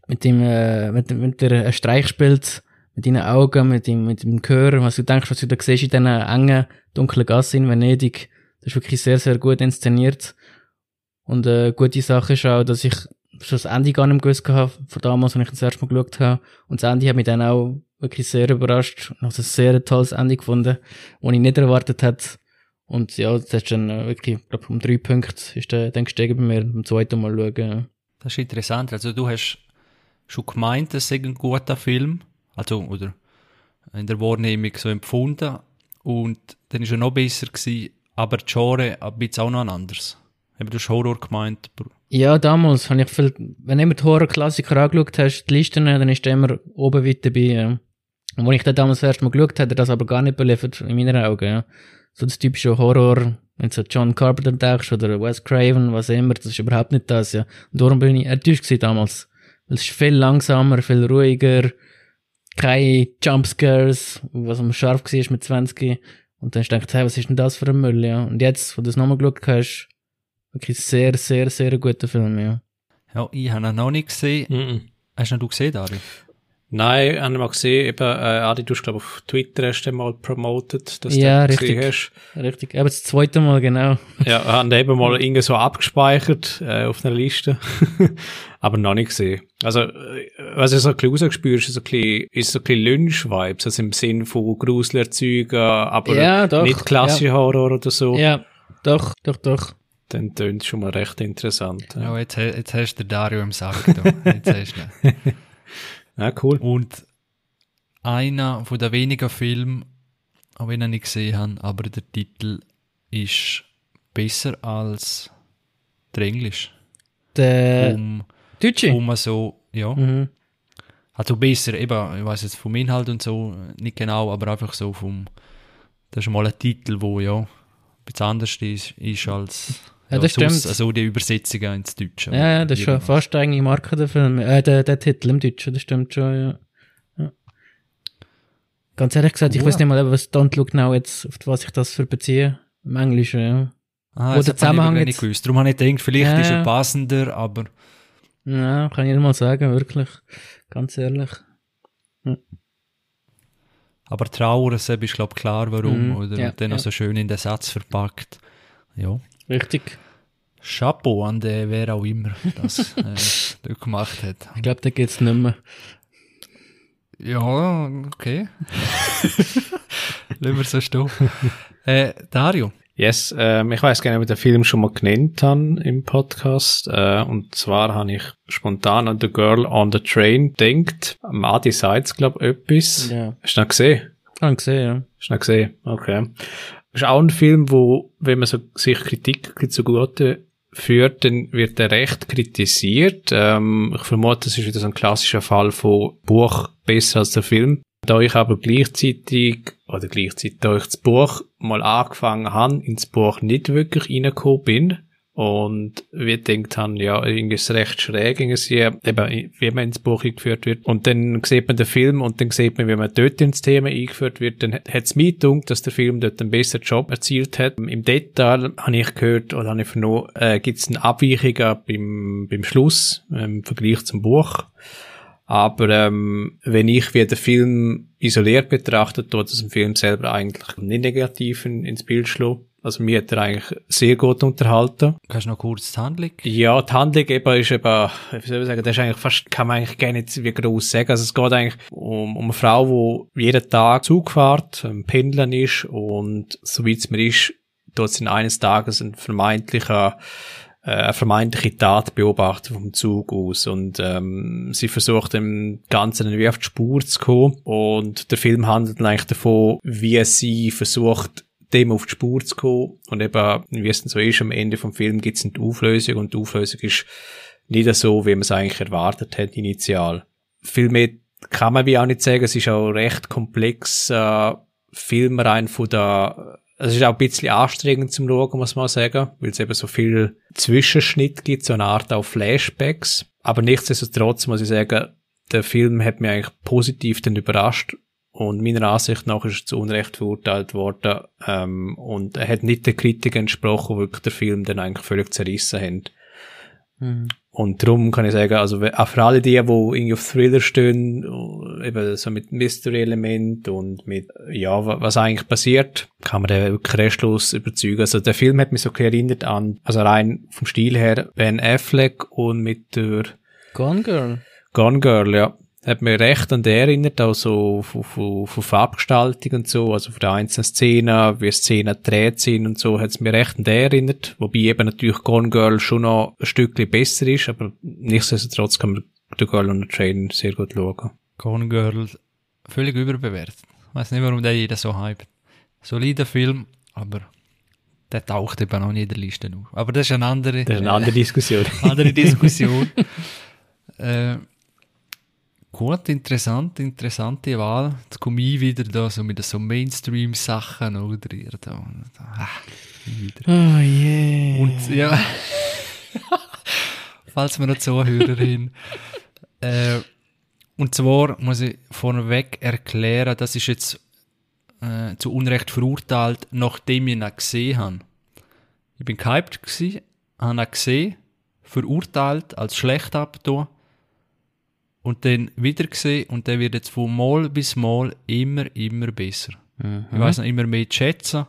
mit ihm, äh, mit, mit der einen Streich spielt, mit deinen Augen, mit dem, mit dem Gehör, was du denkst, was du da siehst in diesen engen, dunklen Gassen in Venedig. Das ist wirklich sehr, sehr gut inszeniert. Und äh, gute Sache ist auch, dass ich schon das Ende gar nicht gewusst habe, von damals, als ich das erste Mal geschaut habe. Und das Ende hat mich dann auch wirklich sehr überrascht. Und habe ein sehr tolles Ende gefunden, das ich nicht erwartet hätte. Und ja, das ist dann äh, wirklich, ich glaube, um drei Punkte ist der dann gestiegen bei mir, beim zweiten Mal schauen. Das ist interessant. Also du hast schon gemeint, es sei ein guter Film. Also, oder in der Wahrnehmung so empfunden. Und dann ist er noch besser gewesen, aber die Genre ein bisschen auch noch ein anderes. Eben, du hast Horror gemeint. Ja, damals habe ich viel, wenn du immer die Horror-Klassiker angeschaut hast, die Listen, dann ist der immer oben weit dabei, ja. Und als ich dann damals das erste Mal geschaut habe, hat er das aber gar nicht beliefert, in meinen Augen, ja. So das typische Horror, wenn du John Carpenter denkst, oder Wes Craven, was immer, das ist überhaupt nicht das, ja. Und darum bin ich enttäuscht damals. Weil es ist viel langsamer, viel ruhiger, keine Jumpscares, was am scharf war mit 20. Und dann hast du gedacht, hey, was ist denn das für ein Müll, ja. Und jetzt, wo du es nochmal geschaut hast, wirklich sehr, sehr, sehr guter Film, ja. Ja, ich habe ihn noch nicht gesehen. Mm -mm. Hast du ihn gesehen, Dario? Nein, ich habe mal gesehen, eben, äh, Adi, du hast, glaube auf Twitter hast du mal promotet, dass Ja, du den richtig. gesehen hast. Richtig. Aber das zweite Mal, genau. Ja, haben eben mal irgendwie so abgespeichert, äh, auf einer Liste. Aber noch nicht gesehen. Also, äh, was ich so ein bisschen rausgespürt, ist so ein bisschen, ist so ein bisschen Lynch-Vibes, also im Sinn von Gruselerzeugern, aber Ja, doch, nicht klassischer Horror oder so. Ja, doch, doch, doch. Dann tönt schon mal recht interessant. Ja, Ja, jetzt, jetzt hast du den Dario im Sack. Da. Jetzt hast du ihn. ja cool. Und einer von den wenigen Filmen, auch wenn ich ihn nicht gesehen habe, aber der Titel ist besser als der Englisch. Der Um, Deutsche. um so, ja. Mhm. Also besser, eben, ich weiß jetzt vom Inhalt und so nicht genau, aber einfach so vom, das ist mal ein Titel, wo ja ein bisschen anders ist, ist als Ja, das sonst, stimmt. Also die Übersetzungen ins Deutsche. Ja, ja, das ist schon fast eigentlich Marke der Film. Äh, der, der Titel im Deutschen, das stimmt schon, ja. ja. Ganz ehrlich gesagt, ich Ja. weiß nicht mal, was Don't Look Now jetzt, auf was ich das für beziehe. Im Englischen, ja. Ah, Wo das der Zusammenhang ich nicht gewusst. Darum habe ich gedacht, vielleicht Ja, ist er ja. passender, aber Ja, kann ich nicht mal sagen, wirklich. Ganz ehrlich. Aber Trauer, das ist, glaube ich, klar, warum. Mhm, oder ja, dann noch ja. so schön in den Satz verpackt. Ja. Richtig. Chapeau an den, wer auch immer das äh, dort gemacht hat. Ich glaube, da geht's nicht mehr. Ja, okay. Lassen wir so stehen. Äh, Dario. Yes, ähm, ich weiß gar nicht, ob ich den Film schon mal genannt habe im Podcast. Äh, und zwar habe ich spontan an The Girl on the Train denkt. Am Adi Seitz, glaube ich, etwas. Ja. Hast du noch gesehen? Habe gesehen, ja. Hast du noch gesehen? Okay. Ist auch ein Film, wo, wenn man so, sich Kritik zugute führt, dann wird er recht kritisiert. Ähm, ich vermute, das ist wieder so ein klassischer Fall von Buch besser als der Film. Da ich aber gleichzeitig, oder gleichzeitig, da ich das Buch mal angefangen habe, ins Buch nicht wirklich reingekommen bin, und wir denkt haben, ja, irgendwie ist es recht schräg, irgendwie, eben, wie man ins Buch eingeführt wird. Und dann sieht man den Film und dann sieht man, wie man dort ins Thema eingeführt wird. Dann hat es mir gedacht, dass der Film dort einen besseren Job erzielt hat. Im Detail habe ich gehört oder habe ich vernommen, äh, gibt es eine Abweichung beim, beim Schluss ähm, im Vergleich zum Buch. Aber ähm, wenn ich wie den Film isoliert betrachte, tut es im Film selber eigentlich nicht negativ in, ins Bild schlagen. Also mir hat er eigentlich sehr gut unterhalten. Kannst du noch kurz die Handlung? Ja, die Handlung eben ist eben, wie soll ich sagen, das ist eigentlich fast, kann man eigentlich gar nicht wie groß sagen. Also es geht eigentlich um, um eine Frau, die jeden Tag Zug fährt, ein Pendeln ist und soweit es mir ist, dort sind eines Tages ein vermeintlicher äh, eine vermeintliche Tat beobachtet vom Zug aus und ähm, sie versucht dem Ganzen irgendwie auf die Spur zu kommen und der Film handelt eigentlich davon, wie sie versucht, dem auf die Spur zu kommen und eben, wie es dann so ist, am Ende vom Film gibt es die Auflösung und die Auflösung ist nicht so, wie man es eigentlich erwartet hat initial. Viel mehr kann man wie auch nicht sagen, es ist auch recht komplex, äh, Film rein von der es ist auch ein bisschen anstrengend zum Schauen, muss man sagen, weil es eben so viel Zwischenschnitt gibt, so eine Art auch Flashbacks. Aber nichtsdestotrotz muss ich sagen, der Film hat mich eigentlich positiv dann überrascht und meiner Ansicht nach ist er zu Unrecht verurteilt worden ähm, und er hat nicht der Kritik entsprochen, wo wirklich der Film dann eigentlich völlig zerrissen haben. Mhm. Und darum kann ich sagen, also auch für alle die, die irgendwie auf Thriller stehen, eben so mit Mystery-Element und mit, ja, was eigentlich passiert, kann man den wirklich restlos überzeugen. Also der Film hat mich so erinnert an, also rein vom Stil her, Ben Affleck und mit der Gone Girl. Gone Girl, ja hat mir recht an der erinnert, auch so von, von, von Farbgestaltung und so, also von der einzelnen Szenen, wie Szenen gedreht sind und so, hat es mir recht an der erinnert, wobei eben natürlich Gone Girl schon noch ein Stückchen besser ist, aber nichtsdestotrotz kann man The Girl on the Train sehr gut schauen. Gone Girl, völlig überbewertet. Ich weiß nicht, warum der jeder so hypt. Solider Film, aber der taucht eben auch nicht in der Liste auf. Aber das ist eine andere, das ist eine andere Diskussion. andere Diskussion. äh, Gut, interessant, interessante Wahl. Jetzt komme ich wieder da so mit so Mainstream-Sachen, oder? Ihr da, da, ah, wieder. Oh yeah. Und ja, falls wir noch Zuhörerin. äh, und zwar muss ich vorneweg erklären, das ist jetzt äh, zu Unrecht verurteilt, nachdem ich ihn gesehen habe. Ich bin gehypt gewesen, habe ihn gesehen, verurteilt, als schlecht abgetan und dann wieder gesehen und der wird jetzt von Mal bis Mal immer, immer besser. Mhm. Ich weiß noch immer mehr zu schätzen.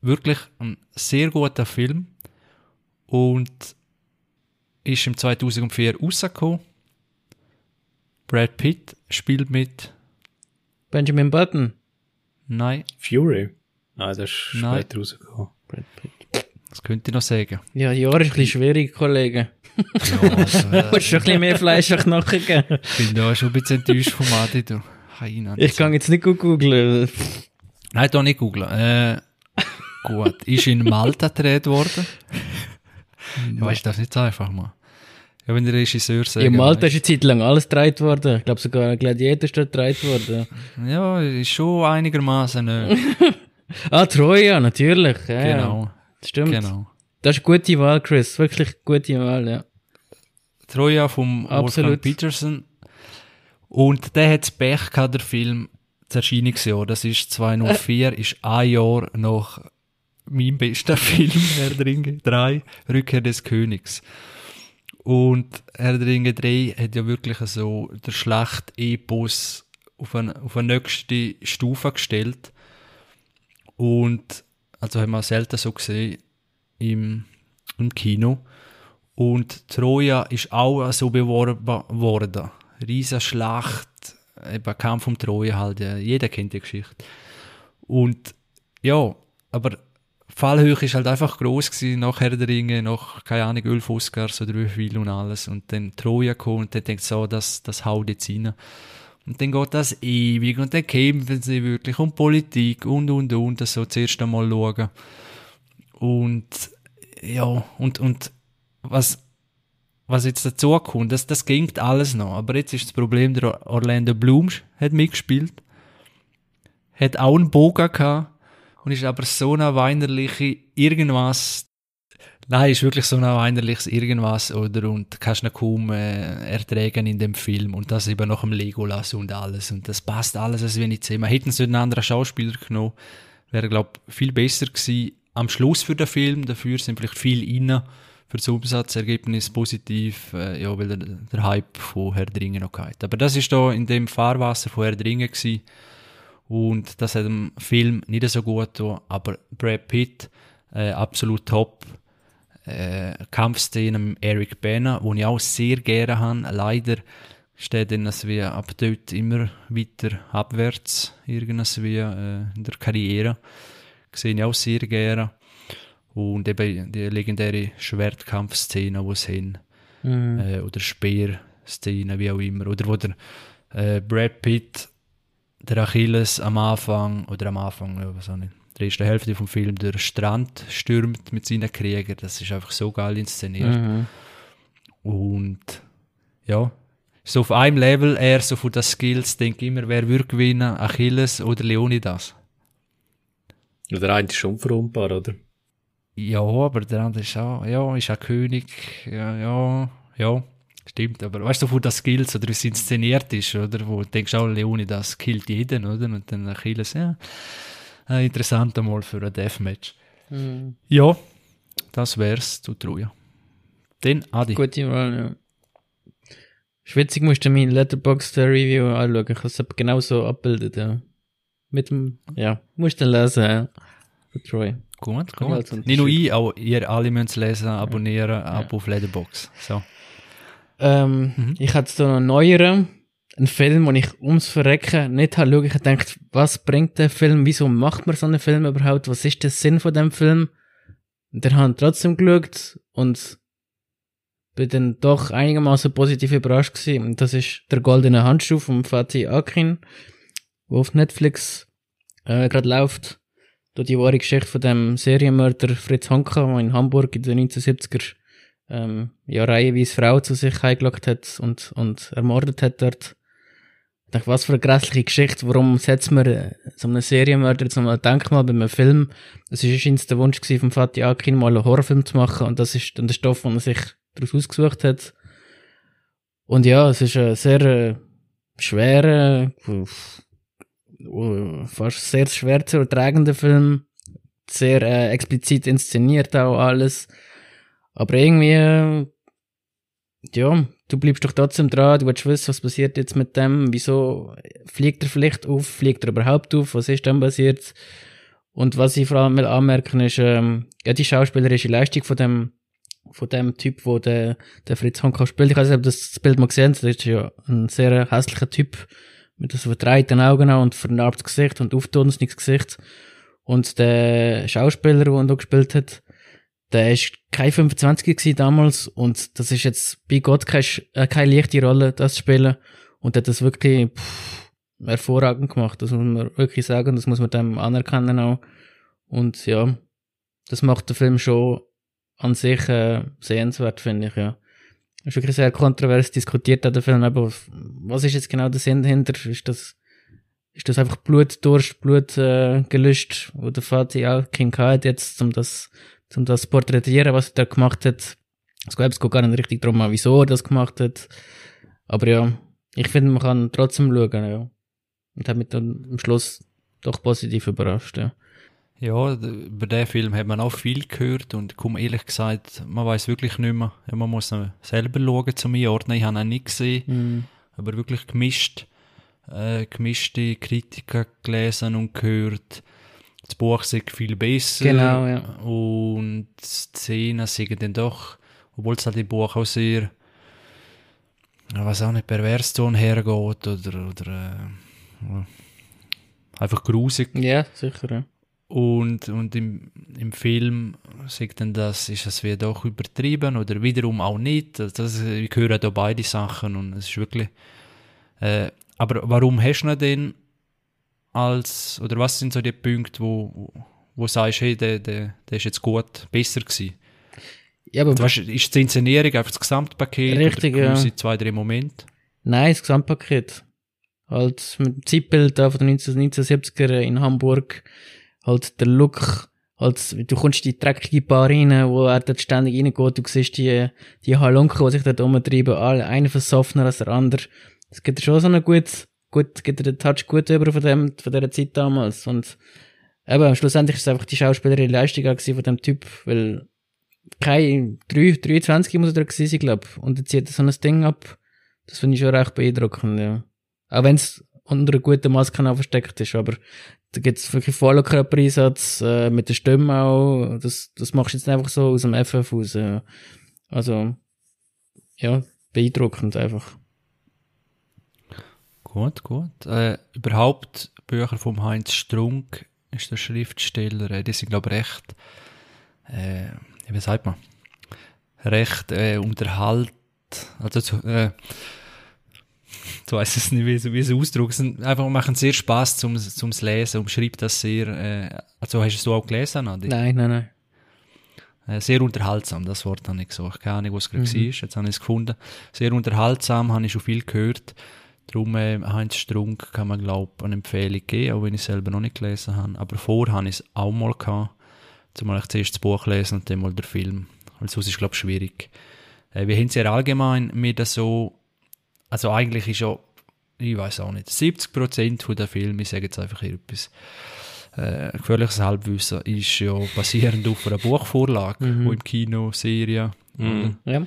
Wirklich ein sehr guter Film und ist im 2004 rausgekommen. Brad Pitt spielt mit. Benjamin Button? Nein. Fury? Nein, das ist später rausgekommen. Brad Pitt. Das könnte ich noch sagen. Ja, Jahr ist ein bisschen schwierig, Kollege. Ja, also, äh, Musst schon ein bisschen mehr Fleisch an Knochen geben. Ich bin da schon ein bisschen enttäuscht vom Adi, du. Ich kann jetzt nicht gut googeln. Nein, da nicht googeln. Äh, gut. Ist in Malta gedreht worden. ja, weißt du, das nicht einfach mal. Ja, wenn der Regisseur sagt. In Malta ist eine Zeit lang alles gedreht worden. Ich glaube sogar Gladiator ist dort gedreht worden. Ja, ist schon einigermaßen. Äh. ah, Troja, natürlich. Ja, genau. Das stimmt. Genau. Das ist eine gute Wahl, Chris. Wirklich eine gute Wahl, ja. Troja vom Absolut. Wolfgang Peterson. Und der hat das Pech gehabt, der Film, das Erscheinungsjahr. Das ist 2004, äh. ist ein Jahr nach meinem besten Film, Herr der Ringe 3, Rückkehr des Königs. Und Herr der Ringe 3 hat ja wirklich so der Schlacht-Epos auf eine, auf eine nächste Stufe gestellt. Und, also haben wir selten so gesehen, im, im Kino. Und Troja ist auch so beworben worden. Riesenschlacht, eben Kampf um Troja halt, jeder kennt die Geschichte. Und ja, aber Fallhöhe ist halt einfach groß gewesen, nach Herr der Ringe, nach, keine Ahnung, elf Oscars oder wie und alles. Und dann Troja kommt und dann denkt so, das, das haut jetzt rein. Und dann geht das ewig und dann kämpfen sie wirklich um Politik und, und, und, das so zuerst einmal schauen. Und ja, und, und was, was jetzt dazu kommt, das, das ging alles noch. Aber jetzt ist das Problem, der Orlando Bloom hat mitgespielt, hat auch einen Bogen gehabt und ist aber so eine weinerliche irgendwas. Nein, ist wirklich so ein weinerliches irgendwas, oder? Und kannst ihn kaum äh, erträgen in dem Film. Und das eben noch im Legolas und alles. Und das passt alles, als wenn ich zehn. Hätten sie einen anderen Schauspieler genommen, wäre, glaube ich, viel besser gewesen am Schluss für den Film. Dafür sind vielleicht viel rein für das Umsatzergebnis positiv, äh, ja, weil der, der, Hype von Herr Dringen noch gehabt. Aber das ist da in dem Fahrwasser von Herr Dringen gewesen. Und das hat dem Film nicht so gut getan, aber Brad Pitt, äh, absolut top. Äh, Kampfszene mit Eric Bana, wo ich auch sehr gerne habe. Leider steht dann wie ab dort immer weiter abwärts, irgendwie äh, in der Karriere sehe ich auch sehr gerne. Und eben die legendäre Schwertkampfszene, die sie haben. Mhm. Äh, oder Speerszene, wie auch immer. Oder wo der äh, Brad Pitt, der Achilles am Anfang, oder am Anfang, ja, was auch nicht, der ersten Hälfte vom Film, der Strand stürmt mit seinen Kriegern. Das ist einfach so geil inszeniert. Mhm. Und ja, so auf einem Level eher so von den Skills, denke ich immer, wer würde gewinnen, Achilles oder Leonidas? Der eine ist schon unverwundbar, oder? Ja, aber der andere ist auch, ja, ist auch König, ja, ja, ja. Stimmt, aber weißt du, wo das Skills oder wie es inszeniert ist, oder? Wo du denkst, auch Leone, das killt jeden, oder? Und dann Achilles, ja, äh, interessant einmal für ein Deathmatch. Mhm. Ja, das wär's zu Troja. Dann Adi. Gute Wahl, ja. Schwitzig musst du meine Letterboxd Review anschauen. Ich habe es genau so abbildet, ja. Mit dem, ja, musst du lesen, ja. Troy. Gut, gut. Nicht nur ich, auch ihr alle müsst es lesen, abonnieren, ab auf Letterbox. So. Ähm, Mhm. Ich hatte so noch einen neueren, einen Film, den ich ums Verrecken nicht habe schauen. Ich gedacht, was bringt der Film? Wieso macht man so einen Film überhaupt? Was ist der Sinn von dem Film? Und der hat trotzdem geschaut und bin dann doch einigermaßen positiv überrascht gewesen. Und das ist der goldene Handschuh von Fatih Akin, wo auf Netflix äh, gerade läuft. Durch die wahre Geschichte von dem Serienmörder Fritz Honka, der in Hamburg in den 1970er ähm, ja, reihenweise Frauen zu sich eingeloggt hat und, und ermordet hat dort. Ich dachte, was für eine grässliche Geschichte, warum setzt man äh, so einen Serienmörder zu einem Denkmal bei einem Film? Es war anscheinend der Wunsch von Fatih Akin mal einen Horrorfilm zu machen und das ist dann der Stoff, den er sich daraus ausgesucht hat. Und ja, es ist ein sehr äh, schwerer, uh, fast sehr schwer zu ertragender Film, sehr äh, explizit inszeniert auch alles. Aber irgendwie, äh, ja, du bleibst doch trotzdem dran, du willst wissen, was passiert jetzt mit dem, wieso fliegt er vielleicht auf, fliegt er überhaupt auf, was ist dann passiert? Und was ich vor allem will anmerken ist, ähm, ja, die schauspielerische Leistung von dem, von dem Typ, wo der, der Fritz Honka spielt. Ich weiß nicht, ob das, das Bild mal gesehen habt, das ist ja ein sehr hässlicher Typ, mit so verdrehten Augen auch und vernarbtes Gesicht und auftunsiges Gesicht. Und der Schauspieler, der da gespielt hat, der ist kein 25 gewesen damals und das ist jetzt bei Gott keine, äh, keine leichte Rolle, das zu spielen. Und er hat das wirklich pff, hervorragend gemacht. Das muss man wirklich sagen, das muss man dem anerkennen auch. Und ja, das macht den Film schon an sich äh, sehenswert, finde ich, ja. Ist wirklich sehr kontrovers diskutiert, der Film, aber was ist jetzt genau der Sinn dahinter? Ist das, ist das einfach Blutdurst, Blut äh, wo der Fatih auch King hat jetzt, um das, um das porträtieren, was er da gemacht hat. Es geht, es geht gar nicht richtig darum, wieso er das gemacht hat. Aber ja, ich finde, man kann trotzdem schauen, ja. Und hat mich dann am Schluss doch positiv überrascht, ja. Ja, über den Film hat man auch viel gehört und komm ehrlich gesagt, man weiß wirklich nicht mehr. Ja, man muss selber schauen zum Einordnen. Ich habe ihn nicht gesehen, Mhm. aber wirklich gemischt, äh, gemischte Kritiken gelesen und gehört. Das Buch sei viel besser. Genau, ja. Und die Szenen sind dann doch, obwohl es halt im Buch auch sehr, ich weiß auch nicht, pervers Ton hergeht oder, oder äh, einfach grusig. Ja, sicher, ja. Und, und im, im Film sagt dann das, ist es wieder doch übertrieben oder wiederum auch nicht. Also Das, ich höre da beide Sachen und es ist wirklich. Äh, aber warum hast du denn als, oder was sind so die Punkte, wo, wo, wo sagst, hey, der, der, der ist jetzt gut, besser gewesen? Ja, aber Und weißt, ist die Inszenierung einfach das Gesamtpaket? Richtig, oder ja. zwei, drei Momente? Nein, das Gesamtpaket. Halt mit dem Zeitbild von den 19 1970er in Hamburg. Halt der Look. Halt, du kommst in die dreckige Bar rein, wo er dort ständig reingeht. Du siehst die, die Halunken, die sich dort umtreiben. Alle, einer versoffener als der andere. Es gibt schon so einen gut, gut, gibt den Touch gut über von dem, von dieser Zeit damals. Und eben, schlussendlich ist es einfach die schauspielerische Leistung auch von dem Typ, weil kein, 3, 23 muss er da gewesen sein, glaub. Und er zieht so ein Ding ab. Das finde ich schon recht beeindruckend, ja. Auch wenn es unter einer guten Maske auch versteckt ist, aber da gibt's wirklich vollen Körpereinsatz, äh, mit der Stimme auch. Das, das machst du jetzt einfach so aus dem FF raus. Ja. Also, ja, beeindruckend einfach. Gut, gut. Äh, überhaupt Bücher vom Heinz Strunk ist der Schriftsteller. Äh, die sind, glaube ich, recht, äh, wie sagt man, recht äh, unterhalt, also äh, du weißt es nicht, wie wie sie ausdrücken. Einfach machen sehr Spaß zum, zum Lesen und schreibt das sehr, äh, also hast du es auch gelesen, Adi? Nein, nein, nein. Äh, sehr unterhaltsam, das Wort habe ich gesagt. Keine Ahnung, was es gerade Mhm. war, jetzt habe ich es gefunden. Sehr unterhaltsam, habe ich schon viel gehört. Darum, äh, Heinz Strunk kann man, glaube ich, eine Empfehlung geben, auch wenn ich es selber noch nicht gelesen habe. Aber vorher habe ich es auch mal gehabt, zumal ich zuerst das Buch lesen und dann mal den Film. Weil sonst ist es, glaube ich, schwierig. Äh, wir haben sehr allgemein mit so, also eigentlich ist ja, ich weiß auch nicht, 70% der Filme, ich sage jetzt einfach hier etwas, äh, gefährliches Halbwissen, ist ja basierend auf einer Buchvorlage, Mhm. wo im Kino, Serie, Mhm. Ja.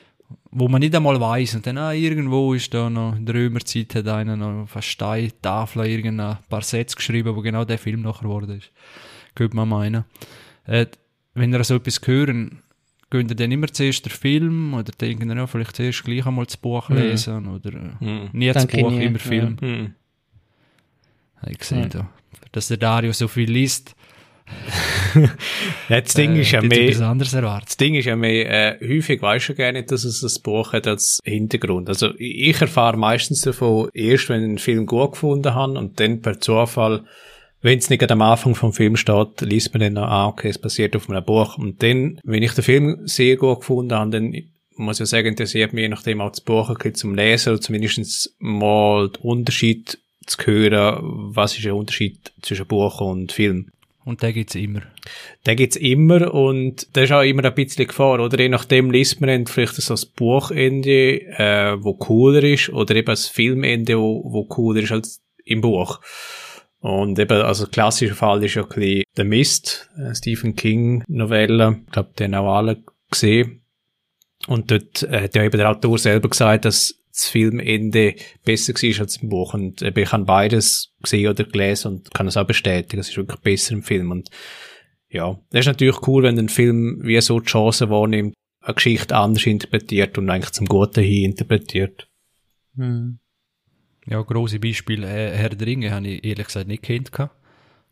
wo man nicht einmal weiß und dann ah, irgendwo ist da noch in der Römerzeit hat einer noch auf einer Steintafel irgendein paar Sätze geschrieben, wo genau der Film nachher geworden ist. Könnte man meinen. Äh, wenn ihr so etwas hören, könnt ihr dann immer zuerst den Film oder denken ihr, ja, vielleicht zuerst gleich einmal das Buch Mhm. lesen oder äh, Mhm. nie das Buch, nie, immer ja. Film. Mhm. Habe ich gesehen da. Dass der Dario so viel liest, Ja, das Ding äh, ist ja hätte ich etwas mehr, anderes erwartet. das Ding ist ja mehr, äh, häufig weisst du gar nicht, dass es ein Buch hat als Hintergrund. Also ich ich erfahre meistens davon erst, wenn ich einen Film gut gefunden habe und dann per Zufall, wenn es nicht gerade am Anfang vom Film steht, liest man dann noch, ah, okay, es basiert auf einem Buch. Und dann, wenn ich den Film sehr gut gefunden habe, dann muss ich sagen, interessiert mich je nachdem auch das Buch ein bisschen zum Lesen oder zumindest mal den Unterschied zu hören, was ist der Unterschied zwischen Buch und Film. Und den gibt's immer. Den gibt's immer und das ist auch immer ein bisschen Gefahr, oder? Je nachdem liest man dann vielleicht so das Buchende, äh, wo cooler ist, oder eben das Filmende, wo, wo cooler ist als im Buch. Und eben, also klassischer Fall ist ja ein bisschen The Mist, äh, Stephen King Novelle. Ich glaube, den auch alle gesehen. Und dort hat ja eben der Autor selber gesagt, dass das Filmende besser war als im Buch. Und eben, ich habe beides gesehen oder gelesen und kann es auch bestätigen. Es ist wirklich besser im Film. Und ja, das ist natürlich cool, wenn ein Film wie so die Chance wahrnimmt, eine Geschichte anders interpretiert und eigentlich zum Guten hin interpretiert. Mhm. Ja, grosse Beispiele. Äh, Herr der Ringe habe ich ehrlich gesagt nicht kennt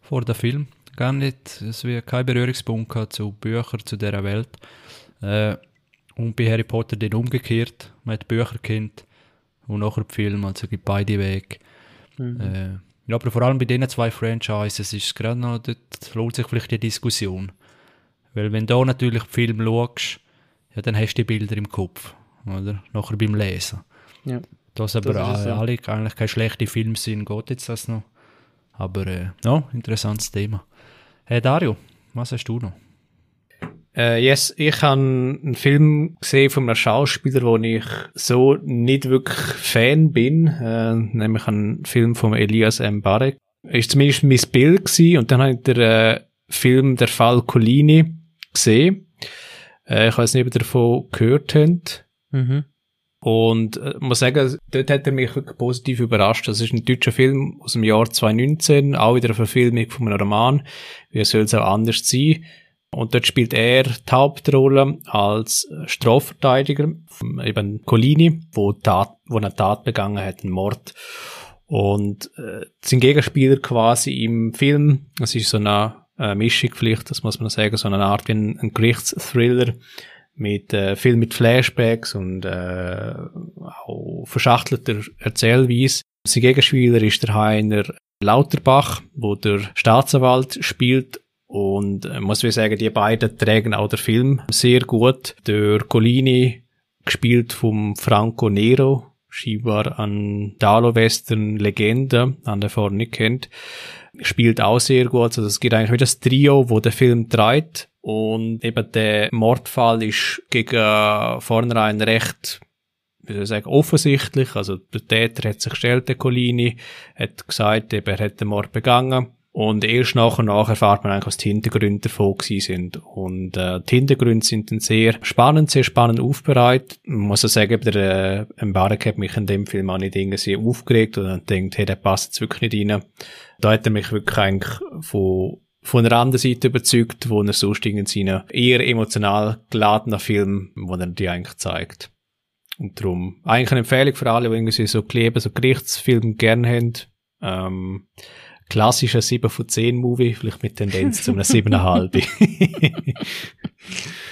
vor dem Film. Gar nicht. Es wäre kein Berührungspunkt zu Büchern, zu dieser Welt. Äh, und bei Harry Potter dann umgekehrt. Man hat Bücher kennt und nachher die Filme, also gibt beide Wege. Äh, ja, aber vor allem bei diesen zwei Franchises ist es gerade noch, dort lohnt sich vielleicht die Diskussion. Weil wenn du natürlich die Filme schaust, ja, dann hast du die Bilder im Kopf, oder? Nachher beim Lesen. Ja. Das aber Das alle, ja. alle eigentlich keine schlechte Filme sind, geht jetzt das noch. Aber äh, ja, interessantes Thema. Hey Dario, was hast du noch? Äh, yes, ich habe einen Film gesehen von einem Schauspieler, wo ich so nicht wirklich Fan bin, äh, nämlich einen Film von Elias M. Barek. Ist zumindest mein Bild gewesen und dann habe ich den äh, Film Der Fall Collini gesehen. Äh, ich weiß nicht, ob ihr davon gehört habt. Mhm. Und äh, muss sagen, dort hat er mich wirklich positiv überrascht. Das ist ein deutscher Film aus dem Jahr 2019, auch wieder eine Verfilmung von einem Roman. Wie soll es auch anders sein? Und dort spielt er die Hauptrolle als Strafverteidiger, eben Colini, wo, Tat, wo eine Tat begangen hat, einen Mord. Und äh, sein Gegenspieler quasi im Film, das ist so eine äh, Mischung vielleicht, das muss man sagen, so eine Art wie ein, ein Gerichtsthriller mit äh, viel mit Flashbacks und äh, auch verschachtelter Erzählweise. Sein Gegenspieler ist der Heiner Lauterbach, wo der Staatsanwalt spielt und äh, muss ich sagen, die beiden tragen auch den Film sehr gut. Der Colini gespielt vom Franco Nero, scheinbar an Dalo-Western-Legende, an der vorher nicht kennt, spielt auch sehr gut. Also es gibt eigentlich wieder das Trio, wo der Film treibt und eben der Mordfall ist gegen vornherein recht wie soll ich sagen, offensichtlich. Also der Täter hat sich gestellt, der Colini, hat gesagt, eben, er hat den Mord begangen. Und erst nach und nach erfahrt man eigentlich, was die Hintergründe davon sind. Und äh, die Hintergründe sind dann sehr spannend, sehr spannend aufbereitet. Man muss auch sagen, der äh, Mbarek hat mich in dem Film auch nicht irgendwie aufgeregt und dann denkt, hey, der passt jetzt wirklich nicht rein. Da hat er mich wirklich eigentlich von von einer anderen Seite überzeugt, wo er sonst in seinen eher emotional geladenen Film, wo er die eigentlich zeigt. Und darum eigentlich eine Empfehlung für alle, die irgendwie so kleben, so Gerichtsfilme gerne haben. Ähm, klassischer 7 von 10 Movie, vielleicht mit Tendenz zu einem 7,5.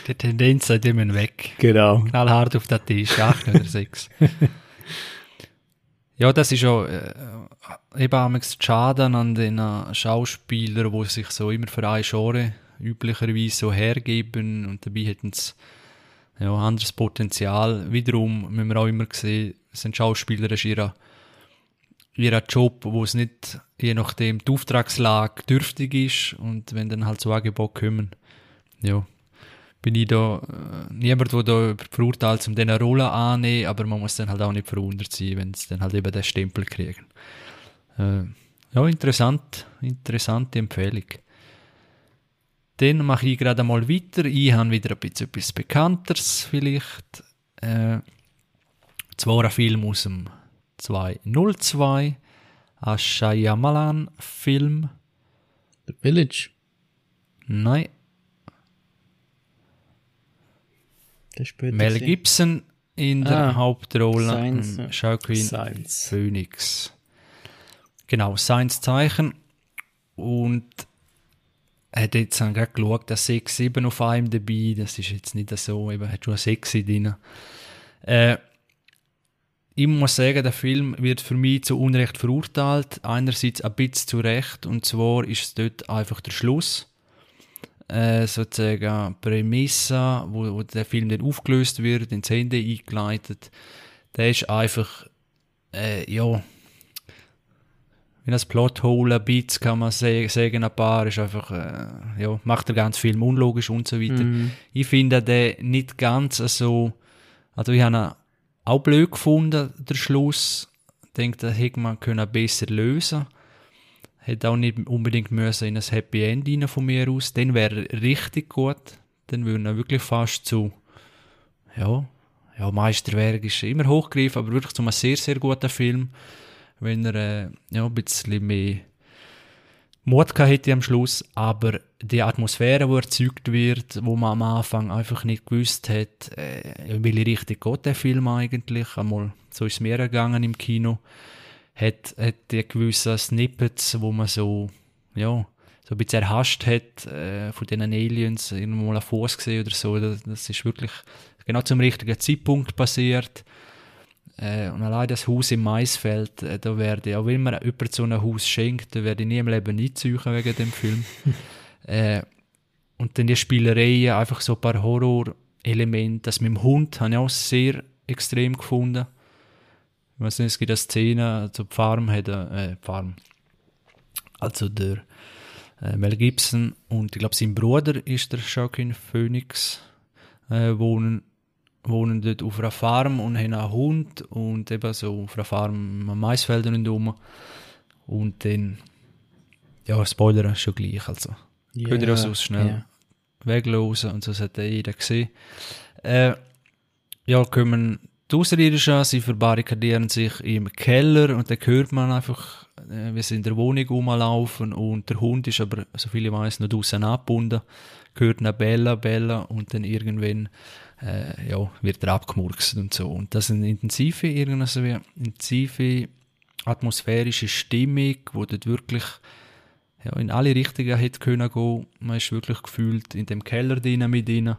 Die Tendenz seid immer weg. genau. Knallhart auf den Tisch, 8 oder 6. ja, das ist ja äh, eben am Schaden an den äh, Schauspielern, die sich so immer für ein Genre üblicherweise so hergeben und dabei hätten sie ja, anderes Potenzial. Wiederum müssen wir auch immer sehen, sind Schauspieler, ist ihr, ihr Job, wo es nicht je nachdem die Auftragslage dürftig ist und wenn dann halt so Angebote kommen, ja, bin ich da äh, niemand, der da verurteilt, um diese Rolle anzunehmen, aber man muss dann halt auch nicht verwundert sein, wenn sie dann halt eben den Stempel kriegen. Äh, ja, interessant, interessante Empfehlung. Dann mache ich gerade mal weiter. Ich habe wieder ein bisschen etwas Bekannteres vielleicht. Äh, zwar ein Film aus dem 202, ein Shyamalan-Film. The Village. Nein, Der später Mel. Gibson in der Ah, Hauptrolle. Science, ja. Joaquin Science. Phoenix. Genau, Science Zeichen. Und er hat jetzt dann gerade geschaut, dass 6, 7 auf einem dabei, das ist jetzt nicht so, eben hat schon eine 6 drin. Äh, ich muss sagen, der Film wird für mich zu Unrecht verurteilt. Einerseits ein bisschen zu Recht, und zwar ist es dort einfach der Schluss. Äh, sozusagen Prämisse, wo, wo der Film dann aufgelöst wird, ins Ende eingeleitet. Der ist einfach, äh, ja, wie das Plothole, ein bisschen kann man sagen, ein paar, ist einfach, äh, ja, macht den ganzen Film unlogisch und so weiter. Mhm. Ich finde den nicht ganz so, also ich habe ihn auch blöd gefunden, der Schluss. Ich denke, da hätte man können besser lösen Hätte auch nicht unbedingt müssen in ein Happy End rein von mir aus. Dann wäre er richtig gut. Dann würde er wirklich fast zu, ja, ja, Meisterwerk ist immer hochgegriffen, aber wirklich zu einem sehr, sehr guten Film. Wenn er, äh, ja, ein bisschen mehr Mut hätte am Schluss, aber die Atmosphäre, die erzeugt wird, wo man am Anfang einfach nicht gewusst hat, äh, in welche Richtung geht der Film eigentlich, einmal, so ist es mir gegangen im Kino, hat, hat die gewissen Snippets, wo man so, ja, so ein bisschen erhascht hat äh, von diesen Aliens, irgendwo mal einen Fuß gesehen oder so, das, das ist wirklich genau zum richtigen Zeitpunkt passiert. Äh, und allein das Haus im Maisfeld, äh, da werde ich, auch wenn mir jemand so ein Haus schenkt, da werde ich nie im Leben suchen wegen dem Film. äh, und dann die Spielereien, einfach so ein paar Horror-Elemente. Das mit dem Hund habe ich auch sehr extrem gefunden. Weiß nicht, es gibt eine Szene, also die Farm hat, eine- äh, Farm, also der äh, Mel Gibson und ich glaube sein Bruder ist der Joaquin Phoenix, äh, wohnen wohnen dort auf einer Farm und haben einen Hund und eben so auf einer Farm am Maisfeldern rundherum. Und dann, ja, Spoiler ist schon gleich, also. Könnt ihr auch so schnell ja. weglosen und so das hat jeder gesehen. Äh, ja, kommen die Außerirdischen, sie verbarrikadieren sich im Keller und dann hört man einfach, äh, wie sie in der Wohnung rumlaufen und der Hund ist aber, soviel ich weiß, noch draußen abgebunden, hört eine Bella, Bella und dann irgendwann äh, ja, wird er abgemurkst und so. Und das ist eine intensive, irgendeine so intensive atmosphärische Stimmung, wo dort wirklich ja, in alle Richtungen hätte können gehen. Man ist wirklich gefühlt in dem Keller drin mit ihnen.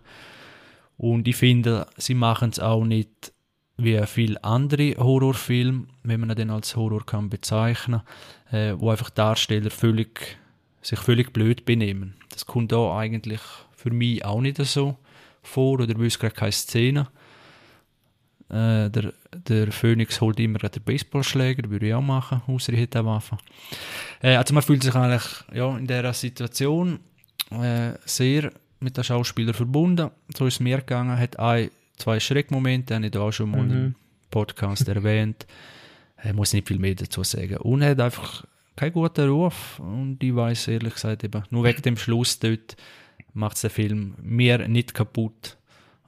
Und ich finde, sie machen es auch nicht wie viele andere Horrorfilme, wenn man dann als Horror kann bezeichnen, äh, wo einfach Darsteller völlig, sich völlig blöd benehmen. Das kommt da eigentlich für mich auch nicht so vor oder wüsste gerade keine Szene. Äh, der, der Phoenix holt immer den Baseballschläger, würde ich auch machen, außer ich hätte eine Waffe. Äh, also man fühlt sich eigentlich ja, in dieser Situation äh, sehr mit den Schauspielern verbunden. So ist es mir gegangen. Hat ein, zwei Schreckmomente, habe ich da auch schon mal im Podcast erwähnt. Ich muss nicht viel mehr dazu sagen. Und er hat einfach keinen guten Ruf. Und ich weiß ehrlich gesagt eben, nur wegen dem Schluss dort macht der Film mir nicht kaputt.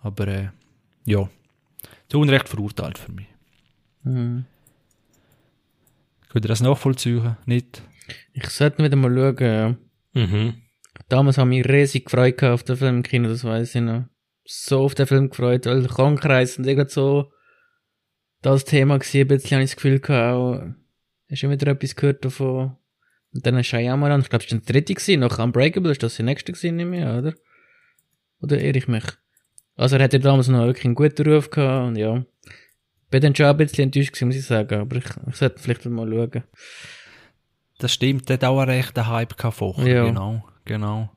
Aber äh, ja, zu Unrecht verurteilt für mich. Mhm. Könnt ihr das nachvollziehen? Nicht? Ich sollte wieder mal schauen. ja. Mhm. Damals haben wir riesig gefreut gehabt auf den Film im Kino, das weiß ich noch. So auf den Film gefreut, weil Krankreis und irgend so das Thema gewesen, ein bisschen habe ich das Gefühl gehabt, auch, hast du wieder etwas gehört davon? Und dann Shyamalan, ich glaube, das war der dritte gewesen, nach Unbreakable, ist das der nächste gewesen, nicht mehr, oder? Oder irre ich mich? Also er hatte damals noch wirklich einen guten Ruf gehabt und ja. Bin dann schon ein bisschen enttäuscht gewesen, muss ich sagen, aber ich, ich sollte vielleicht mal schauen. Das stimmt, der hat auch einen rechten Hype gehabt vorher. Ja. Genau, genau.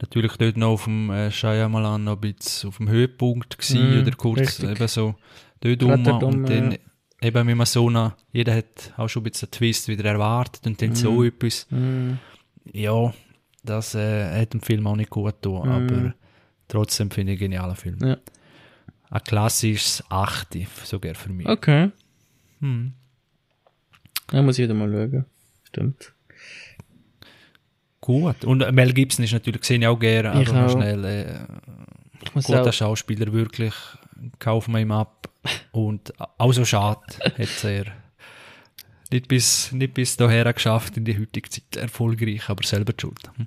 Natürlich dort noch auf dem äh, Shyamalan noch ein bisschen auf dem Höhepunkt gewesen, Mm, oder kurz richtig. eben so dort dort Und dann ja. eben mit so einer, jeder hat auch schon ein bisschen einen Twist wieder erwartet und dann so etwas. Mm. Ja, das äh, hat dem Film auch nicht gut getan, Mm. aber Trotzdem finde ich einen genialen Film. Ja. Ein klassisches Achte, sogar für mich. Okay. Hm. Ja, muss ich wieder mal schauen. Stimmt. Gut. Und Mel Gibson ist natürlich, sehe ich auch gerne, Ich aber auch. schnell, äh, Ich muss guter auch, Schauspieler, wirklich, kaufen wir ihm ab. Und auch so schade, hat er nicht bis, nicht bis daher geschafft in die heutige Zeit erfolgreich, aber selber die schuld. Hm.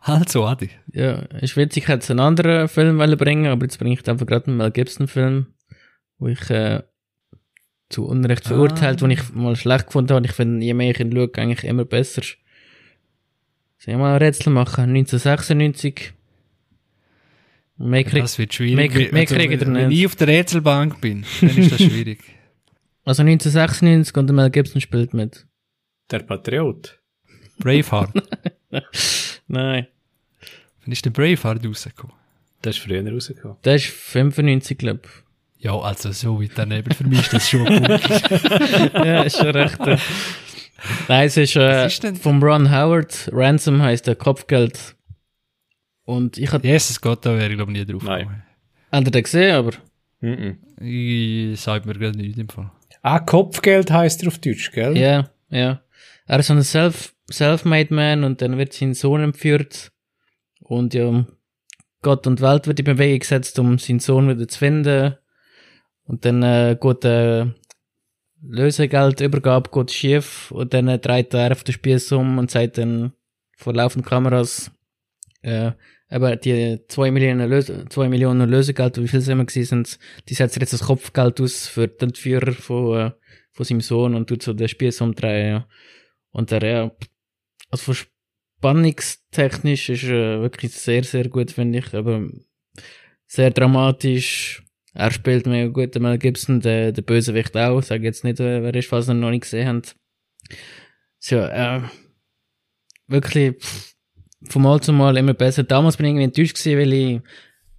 Also, Adi. ja, ist witzig, ich hätte jetzt einen anderen Film bringen, aber jetzt bringe ich einfach gerade einen Mel Gibson Film, wo ich, äh, zu Unrecht verurteilt, Ah. wo ich mal schlecht gefunden habe. Ich finde, je mehr ich ihn schaue, eigentlich immer besser. Soll ich mal ein Rätsel machen? 1996. Mehr krieg, Das wird schwierig. mehr mehr Also, wenn nicht. ich auf der Rätselbank bin, dann ist das schwierig. also 1996 und der Mel Gibson spielt mit. Der Patriot. Braveheart. Nein. Wann ist der Braveheart rausgekommen? Der ist früher rausgekommen. Der ist 95, glaube Ja, also so weit daneben. Für mich ist das schon gut. ja, ist schon recht. Nein, es ist, äh, ist vom Ron Howard. Ransom heißt der Kopfgeld. Und ich hatte, Jesus Gott, da wäre ich glaube nie drauf Nein. gekommen. habt ihr den gesehen, aber Mhm. Ich sage mir gerade nicht im Fall. Ah, Kopfgeld heißt er auf Deutsch, gell? ja, ja. Er ist so ein Self, Self-Made Man und dann wird sein Sohn entführt. Und ja, Gott und Welt wird in Bewegung gesetzt, um seinen Sohn wieder zu finden. Und dann äh, geht äh, Lösegeldübergabe geht schief und dann äh, dreht er auf den Spieß um und sagt dann vor laufenden Kameras, äh, aber die zwei Millionen, Löse, zwei Millionen Lösegeld, wie viel es immer gewesen sind, die setzt jetzt das Kopfgeld aus für den Entführer von, äh, von seinem Sohn und tut so den Spieß umdrehen. Ja. Und der, ja, also von spannungstechnisch ist er wirklich sehr, sehr gut, finde ich, aber sehr dramatisch. Er spielt mega gut, der Mel Gibson, der, der Bösewicht auch. Sag jetzt nicht, wer ist, falls ihr noch nicht gesehen habt. So, äh, wirklich pff, von Mal zu Mal immer besser. Damals bin ich irgendwie enttäuscht gewesen, weil ich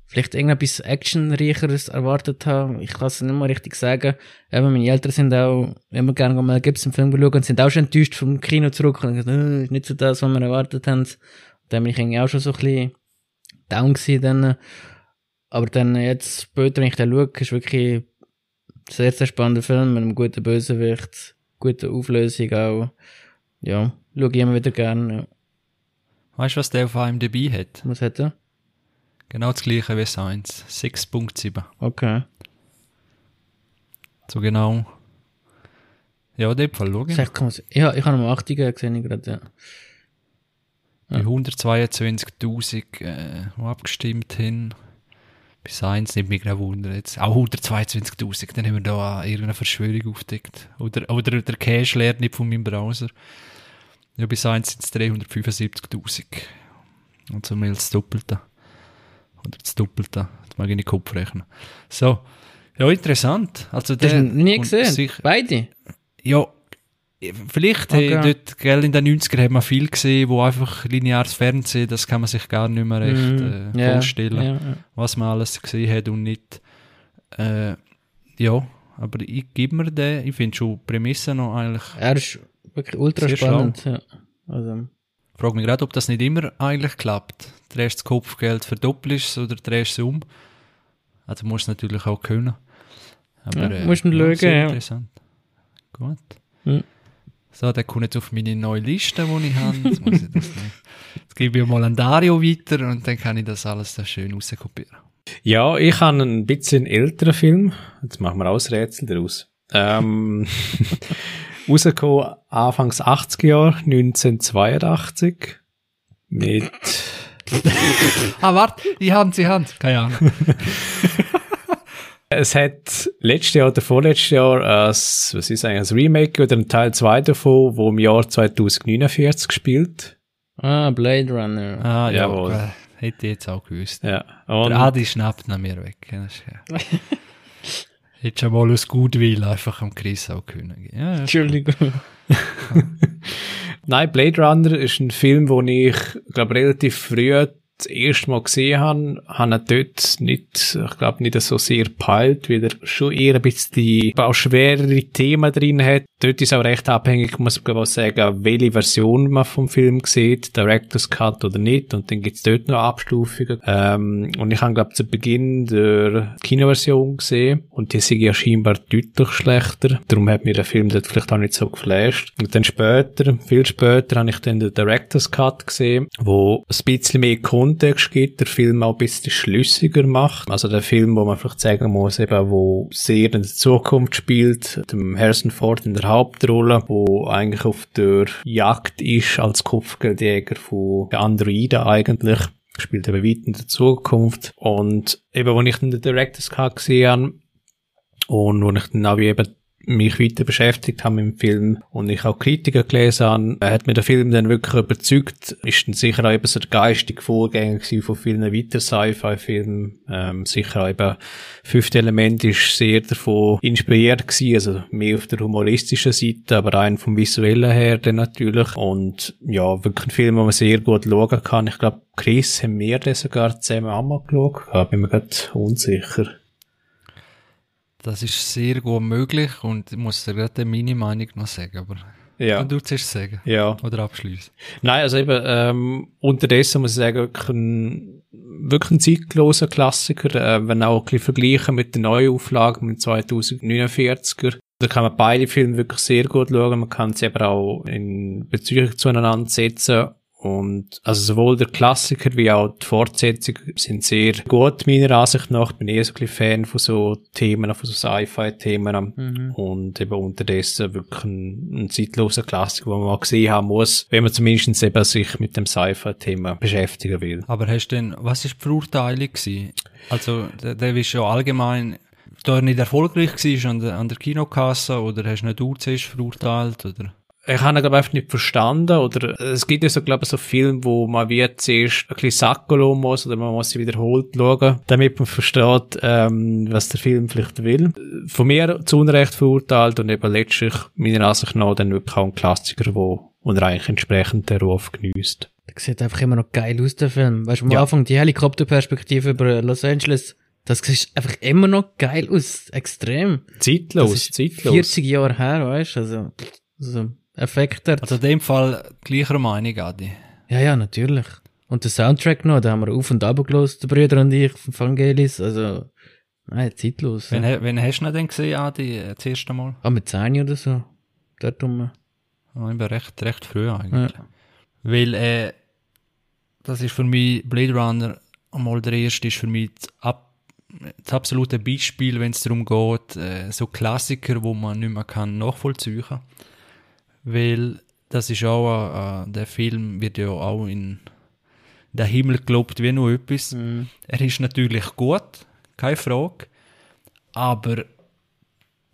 vielleicht irgendetwas Actionreicheres erwartet habe. Ich kann es nicht mal richtig sagen. Eben, meine Eltern sind auch immer gerne mal Gibson Film geschaut und sind auch schon enttäuscht vom Kino zurück und gesagt, äh, ist nicht so das, was wir erwartet haben. Dann bin ich irgendwie auch schon so ein bisschen down gewesen dann. Aber dann jetzt später, wenn ich den schaue, ist wirklich ein sehr, sehr spannender Film mit einem guten Bösewicht, gute Auflösung auch. Ja, schaue ich immer wieder gerne. Ja. Weißt du, was der auf IMDb hat? Was hat er? Genau das gleiche wie Science. 6.7. Okay. So genau. Ja, in dem Fall, schau. Sag, kann man's- Ja, ich habe noch 80 gesehen, ich gerade, ja. Bei 122.000, äh, die abgestimmt haben. Bei Science nimmt mich gerade Wunder. Jetzt auch 122.000, dann haben wir da irgendeine Verschwörung aufgedeckt. Oder, oder der Cache lernt nicht von meinem Browser. Ja, bei Science sind es 375.000. Und so mehr das Doppelte. Oder das Doppelte. Das mag ich nicht Kopf rechnen. So. Ja, interessant. Also Das der du nie gesehen? sich- Beide? ja, vielleicht Okay. äh, dort, gell, in den 90er hat man viel gesehen, wo einfach lineares Fernsehen, das kann man sich gar nicht mehr recht Mhm. äh, Ja, vorstellen, Ja, ja. was man alles gesehen hat und nicht. Äh, ja, aber ich gebe mir den, ich finde schon Prämisse noch eigentlich. Er ist wirklich ultra spannend. Ja. Also, Ich frage mich gerade, ob das nicht immer eigentlich klappt. Drehst das Kopfgeld verdoppelst oder drehst es um. Also musst du natürlich auch können. Aber, Ja, musst du schauen, sehr ja. interessant. Gut. Mhm. So, der kommt jetzt auf meine neue Liste, die ich habe. Jetzt, muss ich das nicht. jetzt gebe ich mal an Dario weiter und dann kann ich das alles da schön rauskopieren. Ja, ich habe einen bisschen älteren Film. Jetzt machen wir auch ein Rätsel daraus. Ähm, rausgekommen Anfangs 80er Jahre, 1982. Mit, Ah, warte, ich habe sie Hand. Keine Ahnung. es hat letztes Jahr oder vorletztes Jahr ein, was ist eigentlich, ein Remake oder ein Teil 2 davon, wo im Jahr 2049 gespielt. ah, Blade Runner. Ah, ja, Jawohl. äh, hätte ich jetzt auch gewusst. Ja. Und, Der Adi schnappt nach mir weg. Ja- Hätte schon mal aus Gutwill einfach am Chris auch können. Ja, ja. Entschuldigung. Nein, Blade Runner ist ein Film, wo ich, glaube relativ früh das erste Mal gesehen habe, habe ich dort nicht, ich glaube, nicht so sehr peilt, weil er schon eher ein bisschen die, auch schwerere Themen drin hat. Dort ist auch recht abhängig, muss man sagen, welche Version man vom Film sieht, Director's Cut oder nicht. Und dann gibt's dort noch Abstufungen. Ähm, und ich habe, glaube zu Beginn der Kinoversion gesehen und die sind ja scheinbar deutlich schlechter. Darum hat mir der Film dort vielleicht auch nicht so geflasht. Und dann später, viel später, habe ich dann den Director's Cut gesehen, wo ein bisschen mehr Kontext gibt, der Film auch ein bisschen schlüssiger macht. Also der Film, wo man vielleicht sagen muss, eben, wo sehr in der Zukunft spielt, dem Harrison Ford in der Hauptrolle, wo eigentlich auf der Jagd ist als Kopfgeldjäger von Androiden eigentlich spielt eben weit in der Zukunft. Und eben, wo ich dann den Director's Cut gesehen habe, und wo ich dann auch eben mich weiter beschäftigt habe dem Film und ich auch Kritiker gelesen habe, hat mir der Film dann wirklich überzeugt. Ist dann sicher auch eben so der geistige Vorgänger von vielen weiteren Sci-Fi-Filmen. Ähm, sicher auch eben Fünfte Element ist sehr davon inspiriert gewesen, also mehr auf der humoristischen Seite, aber rein vom visuellen her dann natürlich. Und ja, wirklich ein Film, wo man sehr gut schauen kann. Ich glaube, Chris haben wir den sogar zusammen einmal geschaut. Da bin mir gerade unsicher. Das ist sehr gut möglich und ich muss dir gerade meine Meinung noch sagen, aber ja. du zuerst sagen. Ja. Oder abschließen. Nein, also eben, ähm, unterdessen muss ich sagen, wirklich ein, wirklich ein zeitloser Klassiker, äh, wenn auch ein bisschen vergleichen mit der Neuauflage mit 2049er. Da kann man beide Filme wirklich sehr gut schauen. Man kann sie eben auch in Beziehung zueinander setzen und also sowohl der Klassiker wie auch die Fortsetzung sind sehr gut, meiner Ansicht nach. Ich bin eher so ein bisschen Fan von so Themen, von so Sci-Fi-Themen. Mhm. Und eben unterdessen wirklich ein, ein zeitloser Klassiker, den man mal gesehen haben muss, wenn man zumindest eben sich mit dem Sci-Fi-Thema beschäftigen will. Aber hast du denn, was ist die Verurteilung gewesen? Also, der, der ist ja allgemein da er nicht erfolgreich war an der, an der Kinokasse oder hast du nicht du zuerst verurteilt oder? Ich habe glaube einfach nicht verstanden, oder es gibt ja so, glaube ich, so Filme, wo man wie zuerst ein bisschen sacken muss, oder man muss sie wiederholt schauen, damit man versteht, ähm, was der Film vielleicht will. Von mir zu Unrecht verurteilt und eben letztlich, meiner Ansicht nach, dann wirklich auch ein Klassiker, wo, er eigentlich entsprechend den Ruf genießt. Der sieht einfach immer noch geil aus, der Film. Weißt du, am ja. Anfang die Helikopterperspektive über Los Angeles, das sieht einfach immer noch geil aus. Extrem. Zeitlos, zeitlos. 40 Jahre her, weißt du, also, also Effekt Also in dem Fall gleicher Meinung, Adi. Ja, ja, natürlich. Und der Soundtrack noch, da haben wir auf und ab gelost, die Brüder und ich, von Vangelis, also, nein, zeitlos. Wenn, ja. wenn hast du denn gesehen, Adi, das erste Mal? Ah, mit 10 oder so. Dort rum. Oh, ich bin recht, recht früh eigentlich. Ja. Weil, äh, das ist für mich, Blade Runner, einmal der erste, ist für mich das, ab, das absolute Beispiel, wenn es darum geht, äh, so Klassiker, wo man nicht mehr kann nachvollziehen kann weil das ist auch, äh, der Film wird ja auch in den Himmel gelobt wie nur etwas. Mhm. Er ist natürlich gut, keine Frage, aber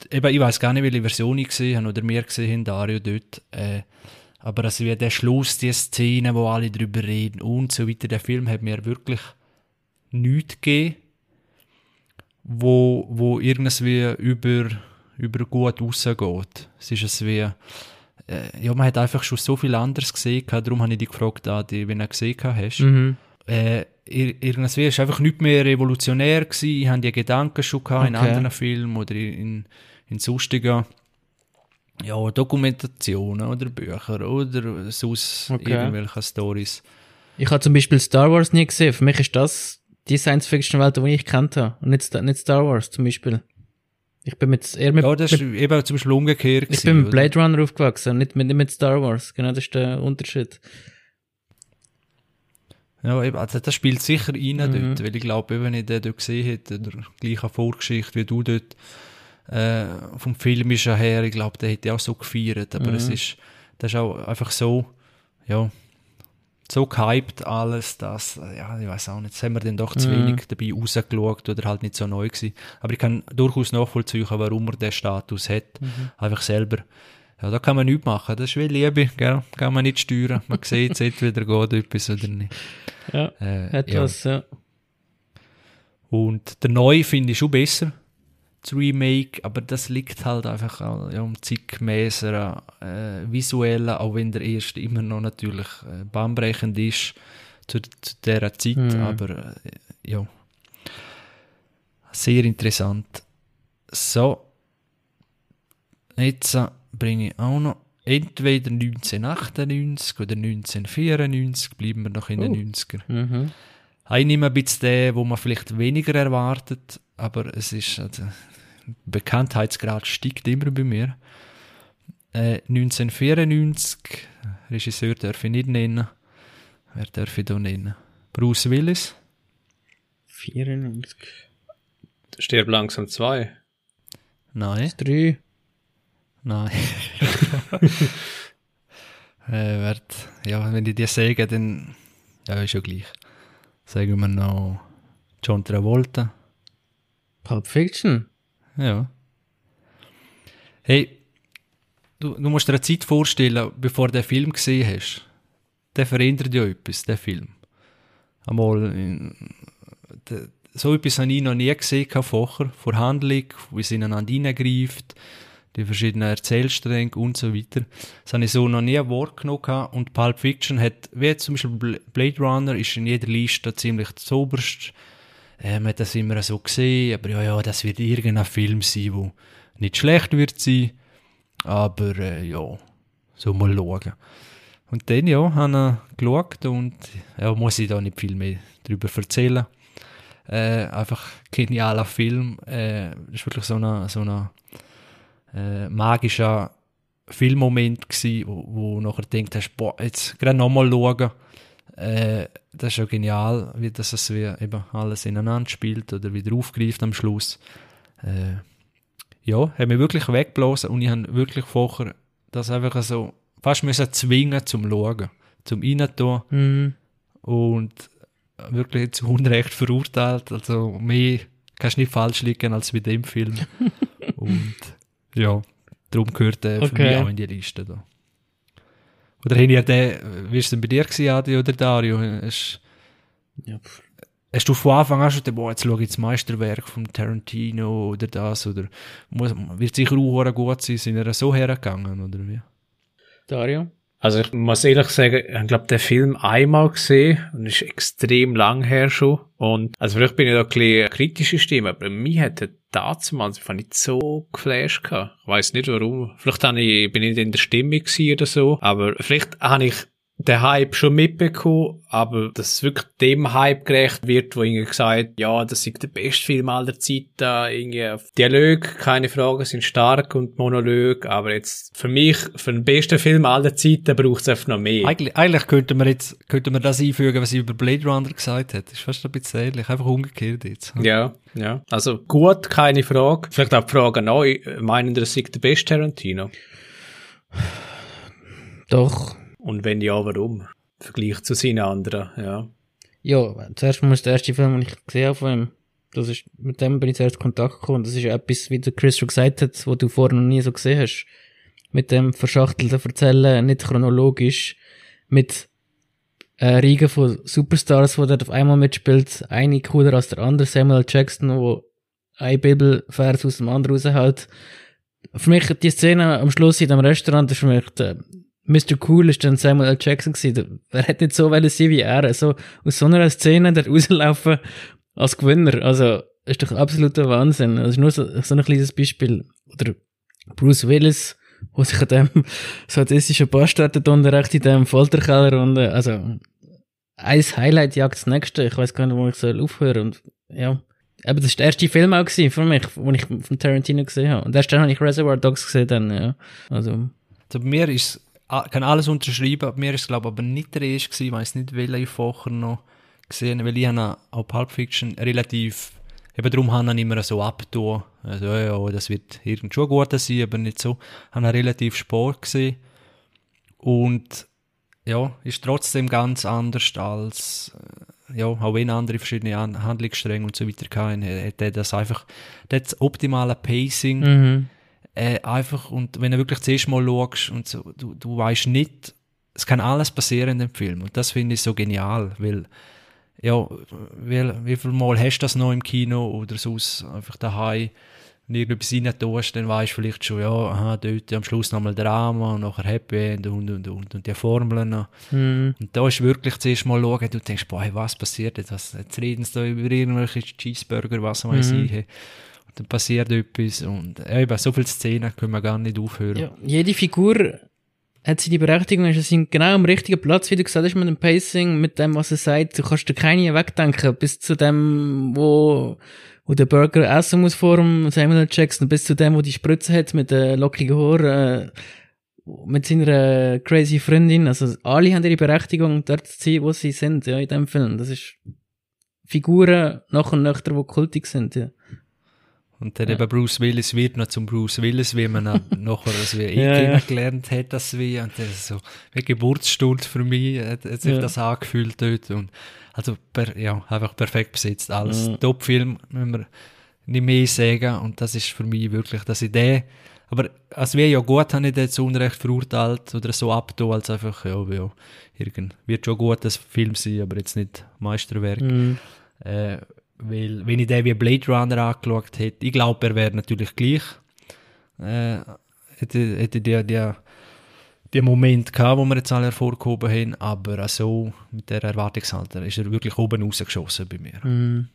eben, ich weiß gar nicht, welche Version ich gesehen habe oder wir gesehen haben, Dario dort, äh, aber also wie der Schluss, die Szene, wo alle drüber reden und so weiter, der Film hat mir wirklich nichts gegeben, wo, wo irgendwie über, über gut rausgeht. Es ist es wie, äh, ja, man hat einfach schon so viel anderes gesehen, darum habe ich dich gefragt, Adi, wenn du gesehen hast. Mhm. Äh, irgendwie ist einfach nicht mehr revolutionär gewesen, ich hatte die Gedanken schon gehabt okay. in anderen Filmen oder in, in sonstigen ja, Dokumentationen oder Bücher oder sonst okay. irgendwelche Stories. Ich habe zum Beispiel Star Wars nie gesehen. Für mich ist das die Science-Fiction-Welt, die ich kennt habe. Und nicht, nicht Star Wars zum Beispiel. Ich bin mit, eher mit, ja, das ist mit, eben zum Beispiel umgekehrt. Ich gewesen, bin mit Blade Runner aufgewachsen, nicht mit, nicht mit Star Wars. Genau, das ist der Unterschied. Ja, eben, also das spielt sicher rein mhm. dort, weil ich glaube, wenn ich den dort gesehen hätte, der gleiche Vorgeschichte wie du dort, äh, vom Filmischen her, ich glaube, der hätte auch so gefeiert, aber mhm. es ist, das ist auch einfach so, ja, so gehypt alles, dass, ja, ich weiß auch nicht, haben wir dann doch zu mhm. wenig dabei rausgeschaut oder halt nicht so neu gewesen. Aber ich kann durchaus nachvollziehen, warum er den Status hat. Mhm. Einfach selber. Ja, da kann man nichts machen. Das ist wie Liebe, gell? Kann man nicht steuern. Man sieht, es entweder geht etwas oder nicht. Ja, äh, etwas, ja. ja. Und der Neue finde ich schon besser das Remake, aber das liegt halt einfach ja, um zeitgemäßer, äh, visuellen, auch wenn der erste immer noch natürlich äh, bahnbrechend ist. zu, zu dieser Zeit, Mhm. aber äh, ja, sehr interessant. So, jetzt äh, bringe ich auch noch entweder 1998 oder 1994, bleiben wir noch in den Oh. 90er. Mhm. Ich nehme ein bisschen den, wo man vielleicht weniger erwartet, aber es ist, also, Bekanntheitsgrad steigt immer bei mir. Äh, 1994, Regisseur darf ich nicht nennen. Wer darf ich da nennen? Bruce Willis? 94. Stirb langsam zwei. Nein, 3. nein. äh, werd, ja, wenn ich dir sage, dann ja, ist ja gleich. Sagen wir noch John Travolta. Pulp Fiction. Ja. Hey, du, du musst dir eine Zeit vorstellen, bevor du den Film gesehen hast. Der verändert ja etwas, der Film. Einmal, in, de, so etwas habe ich noch nie gesehen vorher. Vor Handlung, wie es ineinander hineingreift, die verschiedenen Erzählstränge und so weiter. Das habe ich so noch nie wahrgenommen. Und Pulp Fiction hat, wie zum Beispiel Bl- Blade Runner, ist in jeder Liste ziemlich zoberst. Äh, man hat das immer so gesehen, aber ja, ja, das wird irgendein Film sein, wo nicht schlecht wird sein, aber äh, ja, so mal schauen. Und dann, ja, habe ich geschaut und ja, muss ich da nicht viel mehr darüber erzählen. Äh, einfach genialer Film. Äh, ist wirklich so ein so eine, äh, magischer Filmmoment gsi, wo, wo nachher denkt hast, boah, jetzt gerade nochmal schauen. Äh, das ist ja genial, wie das es wie eben alles ineinander spielt oder wieder aufgreift am Schluss. Äh, ja, hat mich wirklich weggeblasen und ich habe wirklich vorher das einfach so fast müssen zwingen zum Schauen, zum Reintun Mhm. und wirklich zu Unrecht verurteilt. Also mehr kannst du nicht falsch liegen als bei dem Film. und ja, darum gehört für Okay. mich auch in die Liste da. Oder haben ja den, wie war es denn bei dir gewesen, Adi oder Dario? Hast, Ja, hast du von Anfang an schon gedacht, boah, jetzt schaue ich das Meisterwerk von Tarantino oder das, oder muss, wird sicher auch gut sein, sind wir so hergegangen, oder wie? Dario? Also ich muss ehrlich sagen, ich glaube, den Film einmal gesehen und ist extrem lang her schon. Und also vielleicht bin ich da ein bisschen kritische Stimme, aber mich hat damals fand ich so geflasht. Ich weiß nicht warum. Vielleicht ich, bin ich nicht in der Stimmung oder so, aber vielleicht habe ich den Hype schon mitbekommen, aber dass es wirklich dem Hype gerecht wird, wo irgendwie gesagt, ja, das ist der beste Film aller Zeiten, irgendwie Dialoge, keine Frage, sind stark und Monolog, aber jetzt für mich, für den besten Film aller Zeiten braucht es einfach noch mehr. Eigentlich, eigentlich könnte man jetzt, könnte man das einfügen, was ich über Blade Runner gesagt hat. Ist fast ein bisschen ähnlich, einfach umgekehrt jetzt. Ja, ja. Also gut, keine Frage. Vielleicht auch die Frage neu, meinen das ist der beste Tarantino? Doch. Und wenn ja, warum? Im Vergleich zu seinen anderen, ja. Ja, zuerst muss der erste Film, den ich gesehen habe von ihm, das ist, mit dem bin ich zuerst in Kontakt gekommen. Das ist etwas, wie der Chris schon gesagt hat, was du vorher noch nie so gesehen hast. Mit dem verschachtelten Erzählen, nicht chronologisch, mit äh, Riegen von Superstars, wo dort auf einmal mitspielt, eine cooler als der andere, Samuel. Jackson, wo ein Bibelvers aus dem anderen raushält. Für mich, die Szene am Schluss in dem Restaurant, ist für mich der Mr. Cool ist dann Samuel L. Jackson gewesen. Wer hätte nicht so wollen sein wie er? So, aus so einer Szene dort rauslaufen als Gewinner. Also, ist doch absoluter Wahnsinn. Das ist nur so, so ein kleines Beispiel. Oder Bruce Willis, wo sich an dem sadistischen Bastard unten recht in dem Folterkeller und, äh, also, ein Highlight jagt das nächste. Ich weiß gar nicht, wo ich soll aufhören und, ja. Aber das war der erste Film auch gewesen für mich, den ich von Tarantino gesehen habe. Und erst dann habe ich Reservoir Dogs gesehen, dann, ja. Also, Also bei mir ist, kann alles unterschreiben, bei mir ist es glaube ich aber nicht der erste gewesen, ich weiss nicht, welchen ich vorher noch gesehen weil ich habe auch Pulp Fiction relativ, eben darum habe ich immer so abgetan, also ja, das wird irgend schon gut sein, aber nicht so, habe ihn relativ spät gesehen. Und ja, ist trotzdem ganz anders als, äh, ja, auch wenn andere verschiedene An- Handlungsstränge und so weiter hatten, hat er das einfach, das optimale Pacing, mhm. Äh, einfach, und wenn du wirklich das erste Mal schaust und so, du, du weißt nicht, es kann alles passieren in dem Film. Und das finde ich so genial, weil, ja, weil, wie viel Mal hast du das noch im Kino oder sonst einfach daheim? wenn du irgendetwas rein tust, dann weißt du vielleicht schon, ja, aha, dort am Schluss nochmal Drama und nachher Happy End und, und, und, und die Formeln noch. Mhm. Und da ist wirklich zuerst mal schauen, du denkst, boah, hey, was passiert jetzt? Jetzt reden sie da über irgendwelche Cheeseburger, was weiß Mhm. ich. Dann passiert etwas und ja, eben, so viele Szenen können wir gar nicht aufhören. Ja, jede Figur hat seine Berechtigung, ist sind genau am richtigen Platz, wie du gesagt hast, mit dem Pacing, mit dem, was er sagt. Du kannst dir keine wegdenken, bis zu dem, wo, wo der Burger essen muss vor dem Samuel. Jackson, bis zu dem, wo die Spritze hat mit der lockigen Haar, äh, mit seiner crazy Freundin. Also, alle haben ihre Berechtigung, dort zu sein, wo sie sind, ja, in dem Film. Das ist Figuren nach und nach, die kultig sind, ja. Und dann Ja. eben Bruce Willis wird noch zum Bruce Willis, wie man nachher wie eh Ja, ja. kennengelernt hat, das wie, und das ist so, wie Geburtsstunde für mich, hat, hat sich Ja. das angefühlt dort, und, also, per, ja, einfach perfekt besetzt, alles. Ja. Top-Film, müssen wir nicht mehr sagen, und das ist für mich wirklich, dass ich den, aber, als wäre ja gut, habe ich den zu Unrecht verurteilt, oder so abgetan, als einfach, ja, ja, irgend, wird schon gut, das Film sein, aber jetzt nicht Meisterwerk. Mhm. Äh, weil, wenn ich den wie Blade Runner angeschaut hätte, ich glaube, er wäre natürlich gleich. Äh, hätte, hätte der, der, der Moment gehabt, wo wir jetzt alle hervorgehoben haben, aber auch so mit der Erwartungshalter ist er wirklich oben rausgeschossen bei mir. Mhm.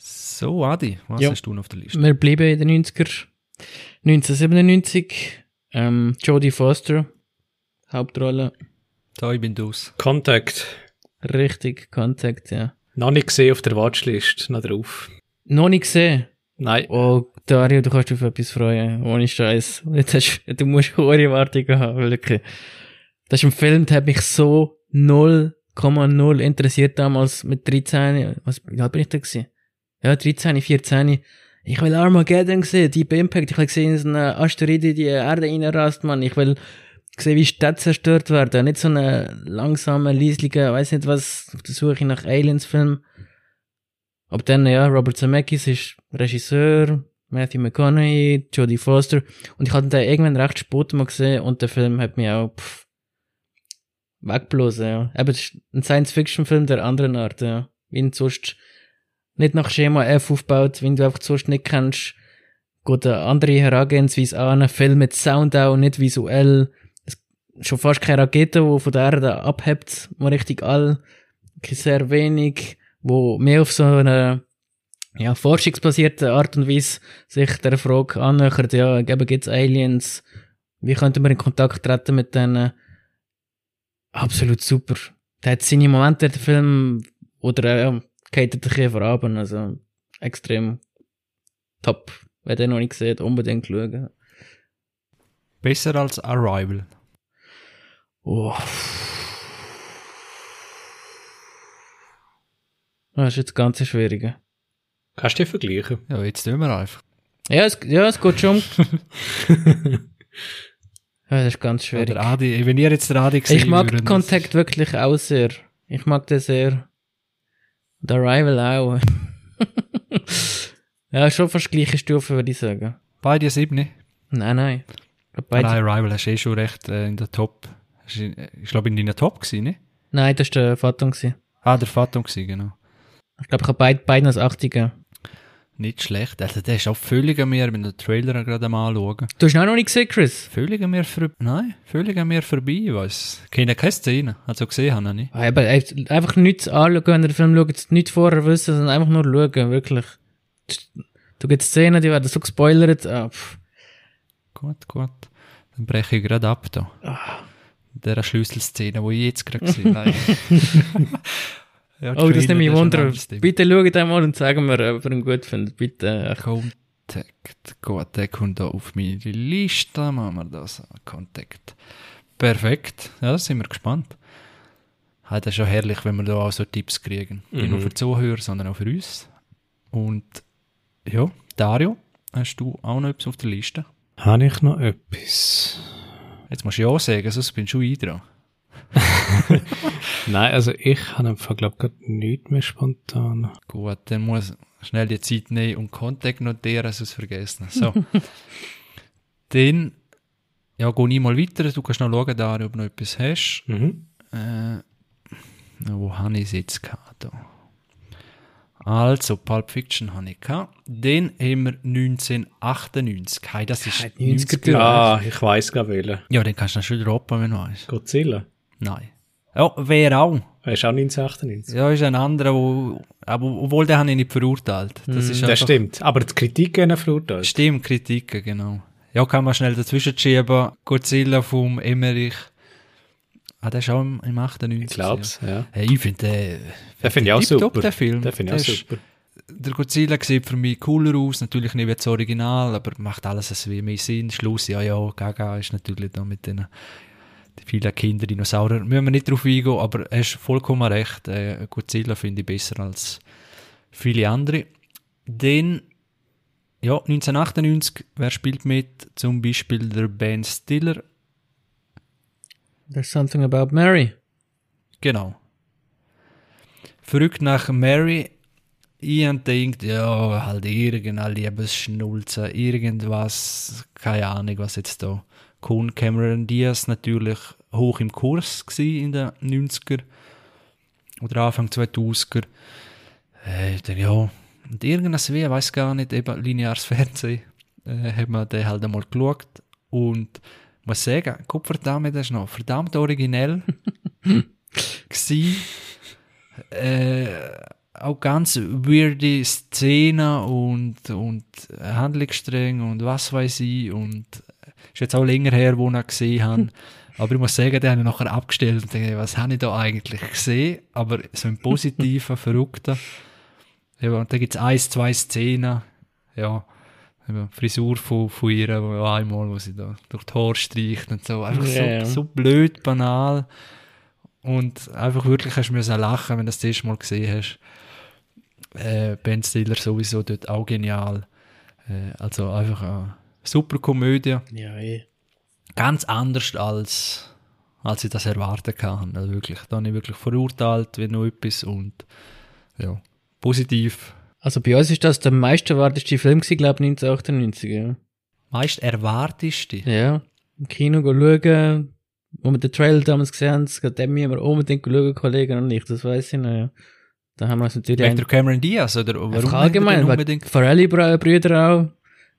So, Adi, was Ja. hast du noch auf der Liste? Wir bleiben in den 90er. 1997, ähm, Jodie Foster, Hauptrolle, Da, ich bin aus. Contact. richtig, Contact, ja. Noch nicht gesehen auf der Watchlist, noch drauf. Noch nicht gesehen. Nein. Oh, Dario, du kannst dich auf etwas freuen, ohne Scheiß. Jetzt hast, du musst hohe Erwartungen haben, wirklich. Das ist ein Film, der hat mich so 0,0 interessiert damals mit 13, was, wie alt bin ich da gewesen? Ja, 13, 14. Ich will Armageddon sehen, Deep Impact. Ich will sehen, wie so eine Asteroide in die Erde reinrast, man. Ich will sehen, wie Städte zerstört werden. Nicht so eine langsame, leislige, weiß nicht was, auf der Suche nach Aliens-Film. Aber dann, ja, Robert Zemeckis ist Regisseur, Matthew McConaughey, Jodie Foster. Und ich hatte den irgendwann recht spät mal gesehen und der Film hat mich auch, pff, weggeblasen, ja. Eben, ein Science-Fiction-Film der anderen Art, ja. Wie ihn sonst nicht nach Schema F aufbaut, wenn du einfach sonst nicht kennst, geht eine andere Herangehensweise an, Film mit Sound auch, nicht visuell. Es, schon fast keine Rakete, die von der Erde abhebt, mal richtig all, sehr wenig, wo mehr auf so eine, ja, forschungsbasierte Art und Weise sich der Frage annähert, ja, eben gibt's Aliens, wie könnten wir in Kontakt treten mit denen? Absolut super. Der hat seine Momente, der Film, oder, ja, geht ein bisschen voran, also, extrem top. Wer den noch nicht gesehen, unbedingt schauen. Besser als Arrival. Oh. Das ist jetzt ganz schwierig. Kannst du die vergleichen? Ja, jetzt tun wir einfach. Ja, es, ja, es geht schon. ja, das ist ganz Ja, schwierig. der Adi, wenn ihr jetzt den Adi gesehen Ich mag würdet, Contact wirklich auch sehr. Ich mag den sehr. The Arrival auch. ja, schon fast gleiche Stufe, würde ich sagen. Beide sieben. Nein, nein. Glaub, Ah, beide- Nein, Arrival hast du eh schon recht äh, in der Top. Du- Ich glaube, in deiner Top gewesen, ne? Nein, das war der Fatum. gewesen. Ah, der Fatum gewesen, genau. Ich glaube, ich habe beide, beiden als 80er. Nicht schlecht. Also, der ist auch völlig an mir, wenn den Trailer gerade mal anschauen. Du hast ihn auch noch nicht gesehen, Chris? Völlig an mir vorbei. Nein, völlig an mir vorbei. Ich. Kenne keine Szene. Also gesehen habe ich nicht. Ah, aber einfach nichts anschauen, wenn ihr den Film schaut, nichts vorher wissen, sondern einfach nur schauen, wirklich. Du gibt Szenen, die werden so gespoilert. Ah. Gut, gut. Dann breche ich gerade ab da. Ah. Der Schlüsselszene, die ich jetzt gerade gesehen habe. Ja, Oh, das ist ein Wunder. Bitte schaut einmal und sagen mir, ob ihr ihn gut findet. Bitte. Contact. Gut, der kommt da auf meine Liste. Machen wir das. Contact. Perfekt. Ja, da sind wir gespannt. Halt, das ist schon herrlich, wenn wir da auch so Tipps kriegen. Nicht Mhm. nur für die Zuhörer, sondern auch für uns. Und ja, Dario, hast du auch noch etwas auf der Liste? Habe ich noch etwas? Jetzt musst du ja sagen, sonst bin ich schon dran. Nein, also ich habe einfach, glaube ich, gerade nichts mehr spontan. Gut, dann muss ich schnell die Zeit nehmen und Kontakt notieren, sonst vergessen. So. dann, ja, geh ich mal weiter. Du kannst noch schauen, Dario, ob du noch etwas hast. Mhm. Äh, wo habe ich es jetzt gehabt? Da? Also Pulp Fiction habe ich gehabt. Dann haben wir 1998. Hey, das ist Hey, 90er 90er. Ah, ich weiss gar welchen. Ja, den kannst du noch schon droppen, wenn du weißt. Godzilla. Nein. Ja, wer auch. Er ist auch 1998. Ja, ist ein anderer, wo, aber obwohl den habe ich nicht verurteilt. Das ist Das stimmt. Aber die Kritik haben verurteilt. Stimmt, Kritiken, genau. Ja, kann man schnell dazwischen schieben. Godzilla vom Emmerich. Ah, der ist auch im, im 98. Ich glaub's, ja. Ja. Hey, ich finde den, Den finde ich auch super. den Film. Den finde ich auch Der ist- super. Der Godzilla sieht für mich cooler aus, natürlich nicht wie das Original, aber macht alles ein wie mehr Sinn. Schluss, ja, ja, Gaga ist natürlich da mit den vielen Kinder, Dinosaurier. Müssen wir nicht drauf eingehen, aber er ist vollkommen recht. Äh, Godzilla finde ich besser als viele andere. Dann, ja, 1998, wer spielt mit? Zum Beispiel der Ben Stiller. There's something about Mary. Genau. Verrückt nach Mary. Hab gedacht, ja, halt irgendeine Liebesschnulze, irgendwas, keine Ahnung, was jetzt da kommt. Cameron Diaz natürlich hoch im Kurs in den 90er oder Anfang 2000er. Äh, ja, und irgendwas wie, ich weiß gar nicht, eben lineares Fernsehen, äh, hat man den halt einmal geschaut und muss sagen, Kupferdame, das ist noch verdammt originell gsi. Äh, auch ganz weirde Szenen und, und Handlungsstränge und was weiß ich und ist jetzt auch länger her, wo ich ihn gesehen habe. Aber ich muss sagen, den habe ich nachher abgestellt und dachte, was habe ich da eigentlich gesehen? Aber so im positiven, verrückten. Ja, und da gibt es eins, zwei Szenen. Ja, eben Frisur von, von ihr, wo einmal, wo sie da durch die Haare streicht und so. Einfach so, Ja, ja. so blöd, banal. Und einfach wirklich hast du müssen lachen, wenn du das, das erste Mal gesehen hast. Äh, ben Stiller sowieso dort auch genial. Äh, also einfach eine super Komödie. Ja, eh. Ganz anders als, als ich das erwarten kann. Also wirklich, da habe ich wirklich verurteilt wie noch etwas und ja, positiv. Also bei uns ist das der meist erwarteste Film glaube ich, 1998, ja. Meist erwartest du. Ja. Im Kino schauen, wo wir den Trailer damals gesehen haben, dem müssen wir unbedingt schauen, Kollegen und ich, das weiß ich noch, ja. Da haben wir uns natürlich Wegen der Cameron Diaz oder warum allgemein, unbedingt? Farrelly-Brüder auch.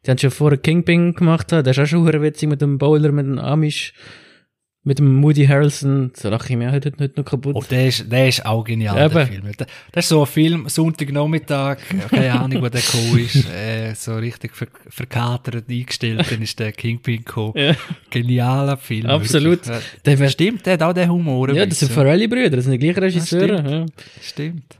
Die haben schon vorher Kingpin gemacht, der ist auch schon witzig mit dem Bowler, mit dem Amish, mit dem Moody Harrelson. So lache ich mir heute nicht noch kaputt. Oh, der ist, der ist auch genial, der Eben. Film. Der- Das ist so ein Film, Sonntagnachmittag, keine Ahnung, wo der gekommen ist, äh, so richtig ver verkatert eingestellt, dann ist der Kingpin gekommen. Ja. Genialer Film. Absolut. wirklich. Der Äh, wär- Stimmt, der hat auch den Humor. ja, das sind. Farrelly-Brüder, das sind die gleichen Regisseure. stimmt. ja. Stimmt.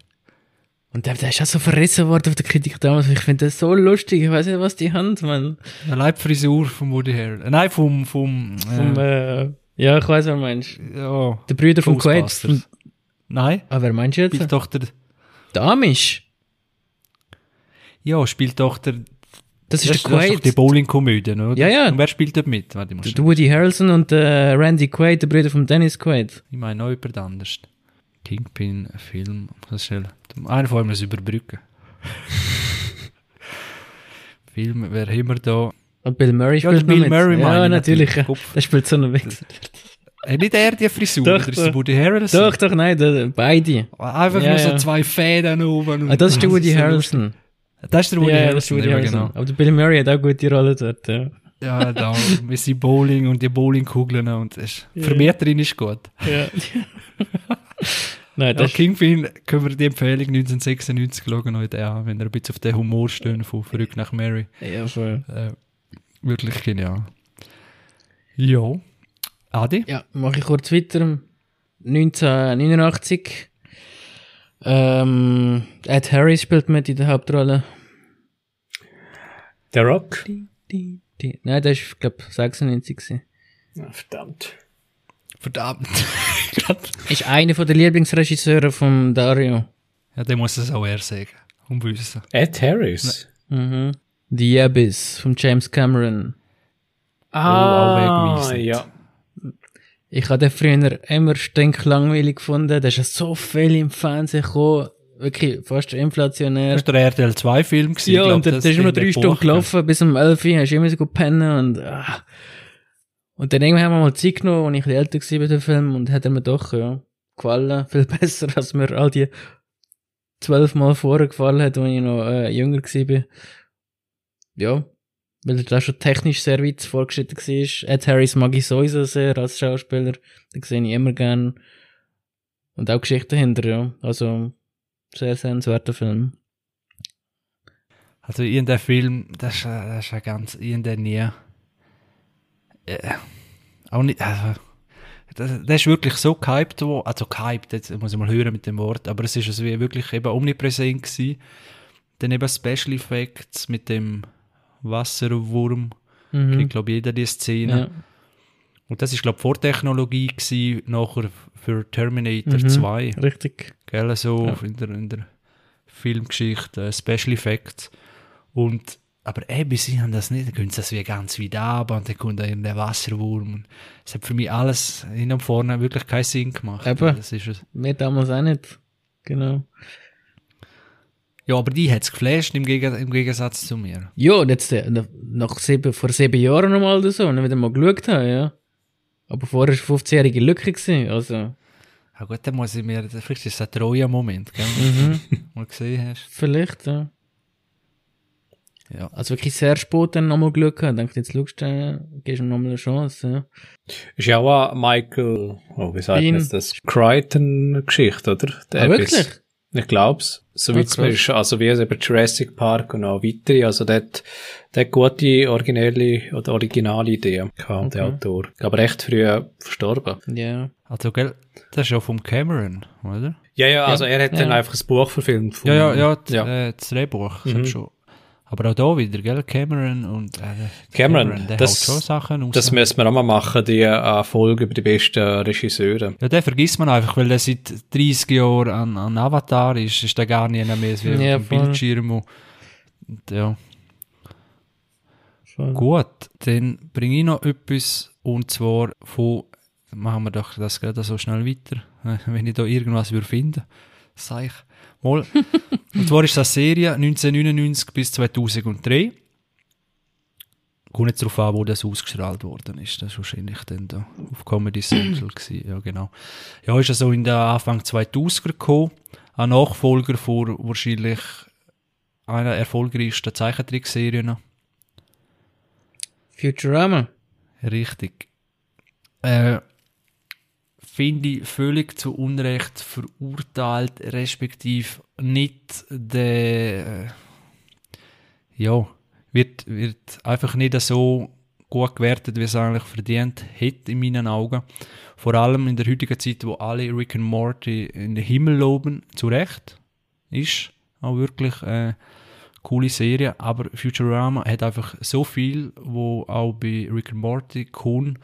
Und der, der ist auch so verrissen worden auf der Kritik damals. Ich finde das so lustig. Ich weiß nicht, was die haben, man. Allein die Frisur von Woody Harrelson. Nein, vom, vom, Vom, äh, äh, ja, ich weiß, wer du meinst. ja, Der Brüder vom Quaid. Nein, ah, wer meinst du jetzt? spielt doch der, Der Amish. ja, spielt doch der, Das ist das, der das ist Quaid. die Bowling-Komödie, oder? Ja, ja. Und wer spielt dort mit? Warte, Der Woody Harrelson und der Randy Quaid, der Brüder von Dennis Quaid. Ich meine noch jemand anders. Kingpin, Film, das schnell. Einer von uns überbrücken. Film, wer wir da? Und Bill Murray Ja, spielt noch Bill mit. Murray Ja, ich natürlich. Der spielt so einen Wechsel. Hat nicht er die Frisur? Doch, oder ist es doch. Woody Harrelson? Doch, doch, nein, der, beide. Einfach Ja, nur so ja. zwei Fäden oben. Ah, das ist der Woody so Harrelson. Das ist der Woody ja, Harrelson, das ist Woody Harrelson. genau. Aber der Bill Murray hat auch gute Rolle dort, ja. Ja, da, mit seinem Bowling und die Bowlingkugeln und das ist, für mich drin ist gut. Ja. nein, Ja, Kingpin können wir die Empfehlung 1996 schauen heute an, wenn er ein bisschen auf den Humor stehen von Verrückt nach Mary. ja, voll. Äh, wirklich genial. Ja. Adi? Ja, mache ich kurz weiter. 1989. Ähm, Ed Harris spielt mit in der Hauptrolle. Der Rock. Die, die, die. Nein, der ist, glaube 96 gewesen. Ah, verdammt. Verdammt. Ist einer von den Lieblingsregisseure von Dario. ja, der muss es auch er sagen. Und wissen. Ed Harris. Mhm. The Abyss von James Cameron. Ah, auch wegweisend. ja. Ich habe den früher immer stinklangweilig gefunden. Der ist ja so viel im Fernsehen gekommen. Wirklich fast inflationär. Das war der RTL 2 Film. gewesen, Ja, ich glaub, und der ist immer drei Stunden Epoche. gelaufen, bis um 11 Uhr, hast du immer so gut pennen und, ah. Und dann irgendwann haben wir mal Zeit genommen, als ich älter war bei dem Film, und hat er mir doch, ja, gefallen. Viel besser, als mir all die zwölfmal vorgefallen hat, als ich noch äh, jünger war. Ja, weil er da schon technisch sehr weit vorgeschritten war. Ed Harris mag ich sowieso sehr als Schauspieler. Den sehe ich immer gern. Und auch Geschichten hinter, ja. Also, sehr sehenswerter Film. Also in der Film, das ist, äh, das ist ja ganz, in der nie. Äh, auch nicht, also, das, das ist wirklich so gehypt, also gehypt, jetzt muss ich mal hören mit dem Wort, aber es ist also wirklich eben omnipräsent gewesen. Dann eben Special Effects mit dem Wasserwurm, Mhm. ich glaube jeder die Szene. Ja. Und das ist glaube Vortechnologie gewesen, nachher für Terminator Mhm. 2. Richtig. Gell, so Ja. in, der, in der Filmgeschichte, äh, Special Effects. Und, aber eben, sie haben das nicht, dann können sie das wie ganz weit ab und dann kommt da der Wasserwurm. Es hat für mich alles hin und vorne wirklich keinen Sinn gemacht. Eben. Das ist, es. Mir damals auch nicht. Genau. Ja, aber die hat es geflasht im, Gegen im Gegensatz zu mir. Ja, und jetzt, äh, nach sieben, vor sieben Jahren nochmal oder so, und dann wieder mal geschaut habe, ja. Aber vorher war 15-jährige Lücke gewesen, also. Ja gut, dann muss ich mir, vielleicht ist es ein Troja-Moment, gell, Mhm. mal gesehen hast. Vielleicht, ja. Ja. Also wirklich sehr spät dann nochmal geschaut gehabt. Denkt, jetzt schaust du, äh, gehst du nochmal eine Chance, ja. Ist ja auch eine Michael, oh, wie sagt man jetzt das? Crichton-Geschichte, oder? Der Ah, wirklich? Ich glaub's. So wie krass. ist, also wie es eben Jurassic Park und auch weitere, also der hat, der hat gute, originelle oder originale Ideen der Okay. Autor. Aber recht früh verstorben. Ja. Also, gell, das ist ja vom Cameron, oder? Ja, ja, also er hat dann Ja. einfach ein Buch verfilmt. vom- Ja, ja, ja, ja. Äh, das Drehbuch, das Mhm. hab schon. Aber auch da wieder, gell, Cameron und, äh, Cameron, der das- schon Sachen raus. Das müssen wir auch mal machen, die äh, Folge über die besten Regisseure. Ja, den vergisst man einfach, weil der seit 30 Jahren an, an Avatar ist, ist der gar nicht mehr wie Ja, auf dem. Bildschirm. Und, ja, Voll. gut, dann bringe ich noch etwas, und zwar von, machen wir doch das gerade so schnell weiter, wenn ich da irgendwas würde finden, sag ich mal. Und zwar ist das Serie 1999 bis 2003. Kommt jetzt darauf an, wo das ausgestrahlt worden ist. Das war wahrscheinlich dann da auf Comedy Central gewesen. Ja, genau. Ja, ist ja so in der Anfang 2000er gekommen. Ein Nachfolger von wahrscheinlich einer erfolgreichsten Zeichentrickserien. Futurama. Richtig. Äh, Finde ich völlig zu Unrecht verurteilt, respektive nicht der, äh, ja, wird, wird einfach nicht so gut gewertet, wie es eigentlich verdient hätte in meinen Augen. Vor allem in der heutigen Zeit, wo alle Rick and Morty in den Himmel loben, zu Recht, ist auch wirklich äh, coole Serie, aber Futurama hat einfach so viel, wo auch bei Rick and Morty kommt,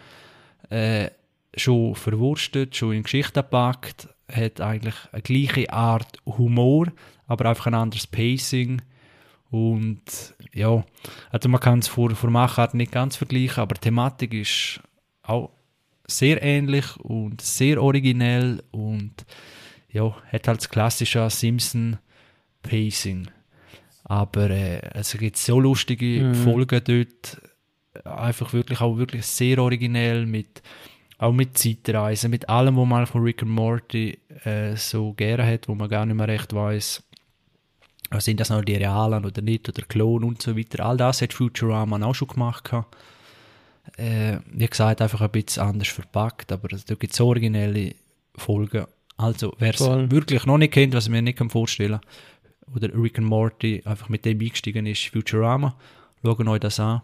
äh, schon verwurstet, schon in Geschichten gepackt, hat eigentlich eine gleiche Art Humor, aber einfach ein anderes Pacing und ja, also man kann es vor, vor Machart nicht ganz vergleichen, aber die Thematik ist auch sehr ähnlich und sehr originell und ja, hat halt das klassische Simpson Pacing. Aber äh, es gibt so lustige Mhm. Folgen dort, einfach wirklich auch wirklich sehr originell mit auch mit Zeitreisen, mit allem, was man von Rick and Morty äh, so gerne hat, wo man gar nicht mehr recht weiß, sind das noch die realen oder nicht oder Klon und so weiter. All das hat Futurama auch schon gemacht. Äh, wie gesagt, einfach ein bisschen anders verpackt, aber da gibt es so originelle Folgen. Also, wer es wirklich noch nicht kennt, was ich mir nicht kann vorstellen oder Rick and Morty einfach mit dem eingestiegen ist, Futurama, schauen euch das an.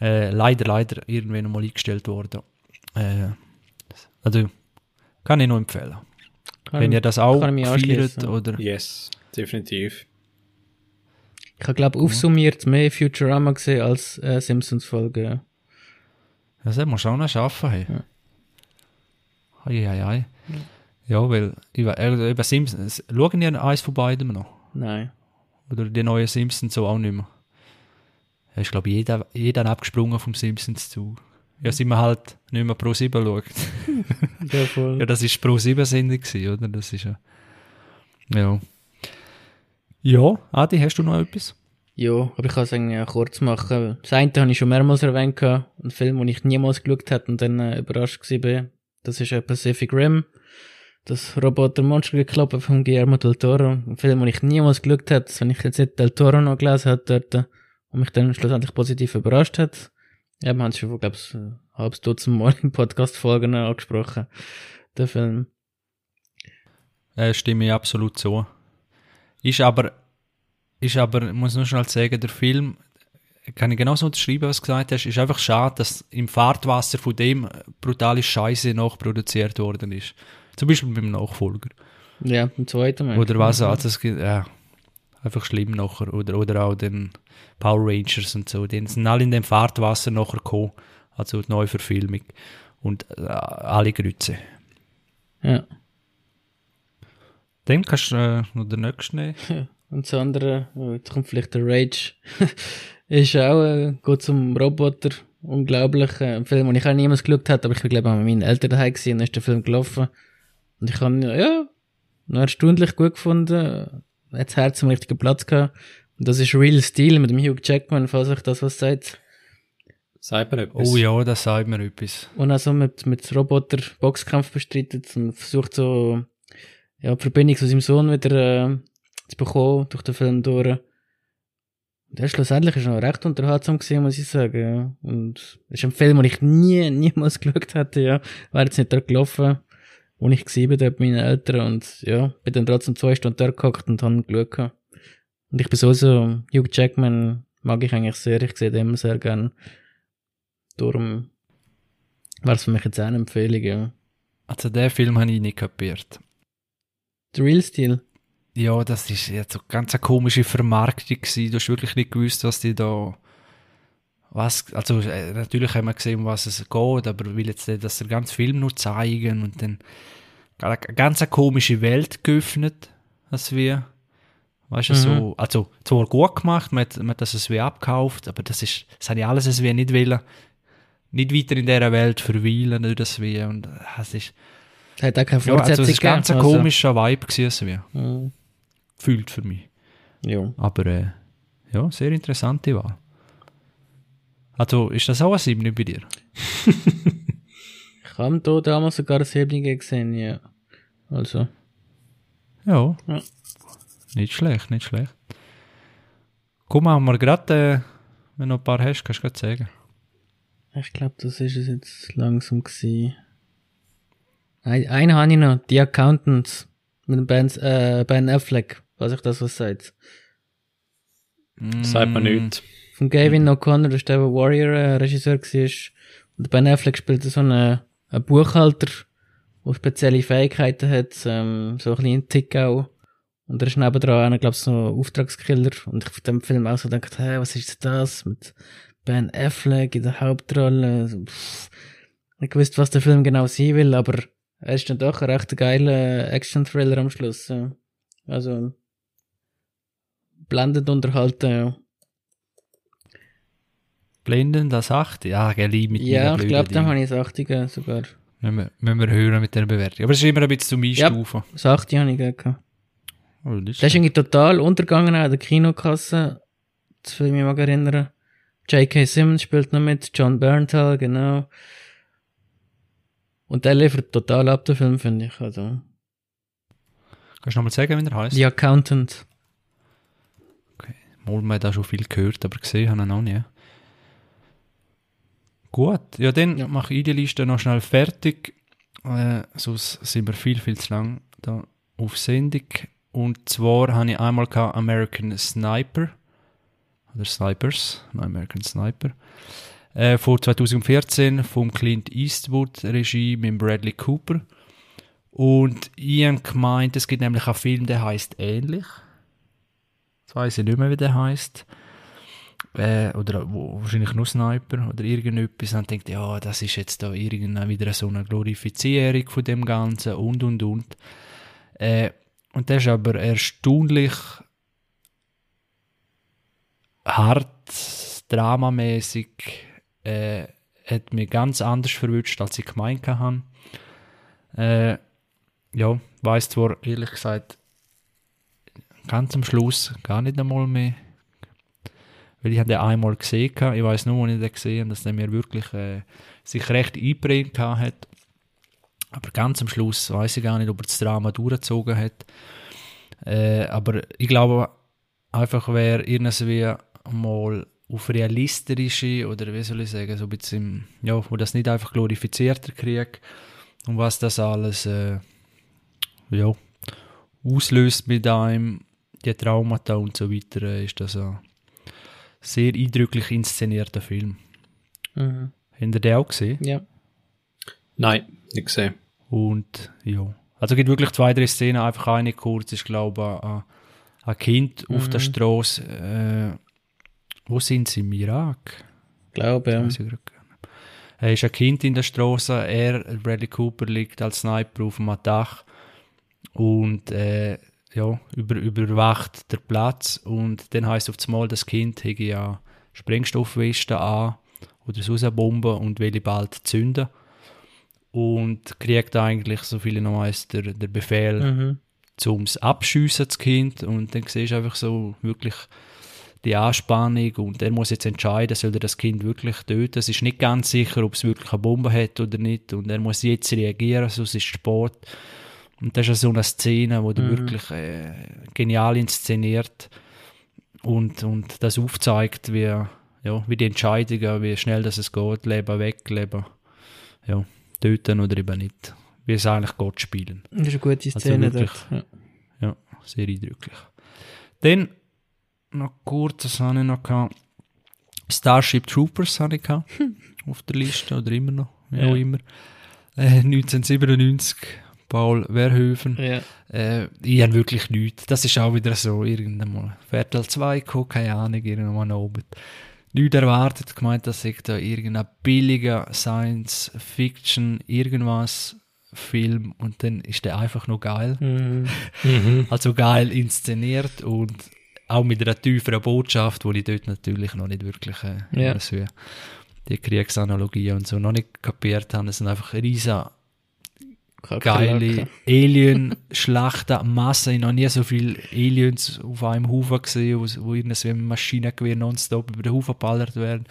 Äh, leider, leider irgendwann mal eingestellt worden. Äh, also, kann ich nur empfehlen. Kann, Wenn ihr das auch feiert oder Yes, definitiv. Ich habe, glaube aufsummiert mehr Futurama gesehen als äh, Simpsons-Folge. Ja. Das muss man auch noch schaffen. Hey. Ja. Ei, ei, ei. Ja, weil über, äh, über Simpsons, schauen die eins von beidem noch? Nein. Oder die neuen Simpsons so auch nicht mehr? Da ist, glaube ich, jeder, jeder abgesprungen vom Simpsons zu. Ja, sind wir halt nicht mehr Pro 7 schaut. Ja, voll. Ja, das ist Pro 7 Sendung gewesen, oder? Das ist ja. Ja. Ja, Adi, hast du noch etwas? Ja, aber ich kann es eigentlich kurz machen. Das eine habe ich schon mehrmals erwähnt, ein Film, den ich niemals geschaut habe und dann äh, überrascht war. Das ist äh, Pacific Rim. das Roboter-Monster geklappt von Guillermo del Toro. Ein Film, den ich niemals geschaut habe, wenn ich jetzt nicht del Toro noch gelesen habe dort und mich dann schlussendlich positiv überrascht hat. Ja, wir haben es schon, glaube ich, ein halbes Dutzend Mal in Podcast-Folgen angesprochen, der Film. Äh, stimme ich absolut zu. Ist aber, ist aber, ich muss nur schnell sagen, der Film, kann ich genauso unterschreiben, was du gesagt hast, ist einfach schade, dass im Fahrtwasser von dem brutale Scheiße nachproduziert worden ist. Zum Beispiel beim Nachfolger. Ja, im zweiten Mal. Oder was, also es gibt, ja, einfach schlimm nachher. Oder, oder auch den Power Rangers und so, die sind alle in dem Fahrtwasser nachher gekommen, also die Neuverfilmung. Und äh, alle Grütze. Ja. Dann kannst du äh, noch den nächsten nehmen. Und das andere, oh, jetzt kommt vielleicht der Rage, ist auch, äh, geht zum Roboter. Unglaublich, äh, ein Film, den ich auch niemals geschaut habe, aber ich glaube, mit meinen Eltern daheim gewesen, und dann ist der Film gelaufen. Und ich habe, ja, noch erstaunlich gut gefunden. Hat das Herz am richtigen Platz gehabt. Und das ist Real Steel mit dem Hugh Jackman, falls euch das was sagt. Sagt mir etwas. Oh ja, das sagt mir etwas. Und also mit, mit Roboter Boxkampf bestreitet und versucht so, ja, die Verbindung zu seinem Sohn wieder äh, zu bekommen durch den Film durch. Und der schlussendlich ist noch recht unterhaltsam gewesen, muss ich sagen, ja. Und es ist ein Film, den ich nie, niemals geschaut hätte, ja. Wäre jetzt nicht da gelaufen, wo ich gesehen bin, mit meinen Eltern und, ja, bin dann trotzdem zwei Stunden da gehockt und habe gehabt. Und ich bin so, so, Hugh Jackman mag ich eigentlich sehr, ich sehe den immer sehr gern. Darum wäre es für mich jetzt auch eine Empfehlung, ja. Also den Film habe ich nicht kapiert. The Real Steel. Ja, das ist jetzt so ganz eine komische Vermarktung gewesen. Du hast wirklich nicht gewusst, was die da, was, also äh, natürlich haben wir gesehen, um was es geht, aber will jetzt nicht, dass sie ganz Film nur zeigen und dann eine ganz eine komische Welt geöffnet, als wir, weißt du, Mhm. so, also zwar gut gemacht, man hat, man hat das es wie abgekauft, aber das ist, das habe ich alles es wie nicht wollen, nicht weiter in dieser Welt verweilen, nicht das wie, und es ist, Hat auch keine ja, also es ist ganz ein also. komischer Vibe gewesen, wir, Mhm. gefühlt für mich. Ja. Aber äh, ja, sehr interessante Wahl. Also, ist das auch ein 7 bei dir? Ich habe da damals sogar ein Heblinge gesehen, ja. Also, Ja. Ja. Nicht schlecht, nicht schlecht. Komm, machen wir gerade, äh, wenn du noch ein paar hast, kannst du gerade sagen. ich glaube, das ist es jetzt langsam gewesen. Ein, einen habe ich noch, The Accountants, mit dem Ben, äh, ben Affleck, was ich das was sagt. Sagt mir Mm, nichts. Von Gavin O'Connor, das ist der, der Warrior-Regisseur war. Und Ben Affleck spielt so einen, einen Buchhalter, der spezielle Fähigkeiten hat, ähm, so ein bisschen Tick auch. Und er ist nebendran einer, glaube ich, so ein Auftragskiller. Und ich von dem Film auch so gedacht, hey, was ist das mit Ben Affleck in der Hauptrolle? So, pff, nicht gewusst, was der Film genau sein will, aber er ist dann doch ein recht geiler Action-Thriller am Schluss. Also, blendend unterhalten, ja. Blenden, das 8? Ja, gell, mit Ja, ich glaube, da Ding. habe ich das 80 gegeben sogar. Müssen wir, müssen wir hören mit der Bewertung. Aber es ist immer ein bisschen Ja. Einstufen. Das 80 habe ich gegeben. Oh, das ist Der ist irgendwie total untergegangen in der Kinokasse. Das will ich mich mal erinnern. J.K. Simmons spielt noch mit, John Berntal, genau. Und der liefert total ab, der Film, finde ich. Also, Kannst du nochmal sagen, wie er heißt? The Accountant. Mal, man hat da schon viel gehört, aber gesehen habe ich noch nie. Gut, ja, dann Ja. mache ich die Liste noch schnell fertig. Äh, sonst sind wir viel, viel zu lang da auf Sendung. Und zwar habe ich einmal American Sniper. Oder Snipers, no, American Sniper. Äh, von 2014 vom Clint Eastwood Regie mit Bradley Cooper. Und ich habe gemeint, es gibt nämlich einen Film, der heißt ähnlich. Jetzt weiß ich nicht mehr, wie der heißt. Äh, oder wo, wahrscheinlich nur Sniper oder irgendetwas. Und denkt, ja, das ist jetzt da irgendeine wieder so eine Glorifizierung von dem Ganzen und und und. Äh, und der ist aber erstaunlich hart, dramamäßig. Äh, hat mich ganz anders verwünscht, als ich gemeint habe. Äh, ja, weiß zwar ehrlich gesagt ganz am Schluss gar nicht einmal mehr. Weil ich habe den einmal gesehen, gehabt. ich weiß nur, als ich den gesehen habe, dass der mir wirklich äh, sich recht eingeprägt hat. Aber ganz am Schluss weiß ich gar nicht, ob er das Drama durchgezogen hat. Äh, aber ich glaube, einfach wäre irgendwie mal auf realistische oder wie soll ich sagen, so ein bisschen, ja, wo das nicht einfach glorifizierter Krieg und was das alles äh, ja, auslöst mit einem, die Traumata und so weiter, äh, ist das ein sehr eindrücklich inszenierter Film. Mhm. Habt ihr den auch gesehen? Ja. Nein, nicht gesehen. Und ja, also es gibt wirklich zwei, drei Szenen, einfach eine kurz, ist glaube ich ein, ein Kind auf der Straße, äh, wo sind sie, im Irak? Glaube, ja. Er ist ein Kind in der Straße, er, Bradley Cooper, liegt als Sniper auf dem Dach und äh, ja, über, überwacht der Platz und dann heißt auf einmal, das Kind hätte ja Sprengstoffweste an oder so eine Bombe und will bald zünden und kriegt eigentlich, so viele noch weiss, der, der Befehl, Mhm. zum Abschiessen das Kind und dann siehst du einfach so wirklich die Anspannung und er muss jetzt entscheiden, soll er das Kind wirklich töten. Es ist nicht ganz sicher, ob es wirklich eine Bombe hat oder nicht und er muss jetzt reagieren, sonst ist es Sport. Und das ist ja so eine Szene, wo du Mhm. wirklich äh, genial inszeniert und, und das aufzeigt, wie, ja, wie die Entscheidungen, wie schnell das es geht, leben, wegleben, ja, töten oder eben nicht. Wie es eigentlich Gott spielen. Das ist eine gute Also Szene wirklich. dort. Ja. Ja, sehr eindrücklich. Dann noch kurz, was habe ich noch gehabt? Starship Troopers habe ich gehabt, auf der Liste, oder immer noch, wie Ja. auch immer. Äh, 1997, Paul Verhoeven. Ja. Äh, ich habe wirklich nichts. Das ist auch wieder so, irgendwann mal. Viertel 2 gekommen, keine Ahnung, irgendwann oben. Nichts erwartet, gemeint, dass ich da irgendein billiger Science-Fiction, irgendwas Film und dann ist der einfach nur geil. Mhm. Mhm. Also geil inszeniert und auch mit einer tieferen Botschaft, die ich dort natürlich noch nicht wirklich äh, so die Kriegsanalogie und so noch nicht kapiert habe. Es sind einfach geile Alien-Schlachten, Massen. Ich habe noch nie so viele Aliens auf einem Haufen gesehen, wo, wo irgendwie mit Maschinengewehr nonstop über den Haufen geballert werden.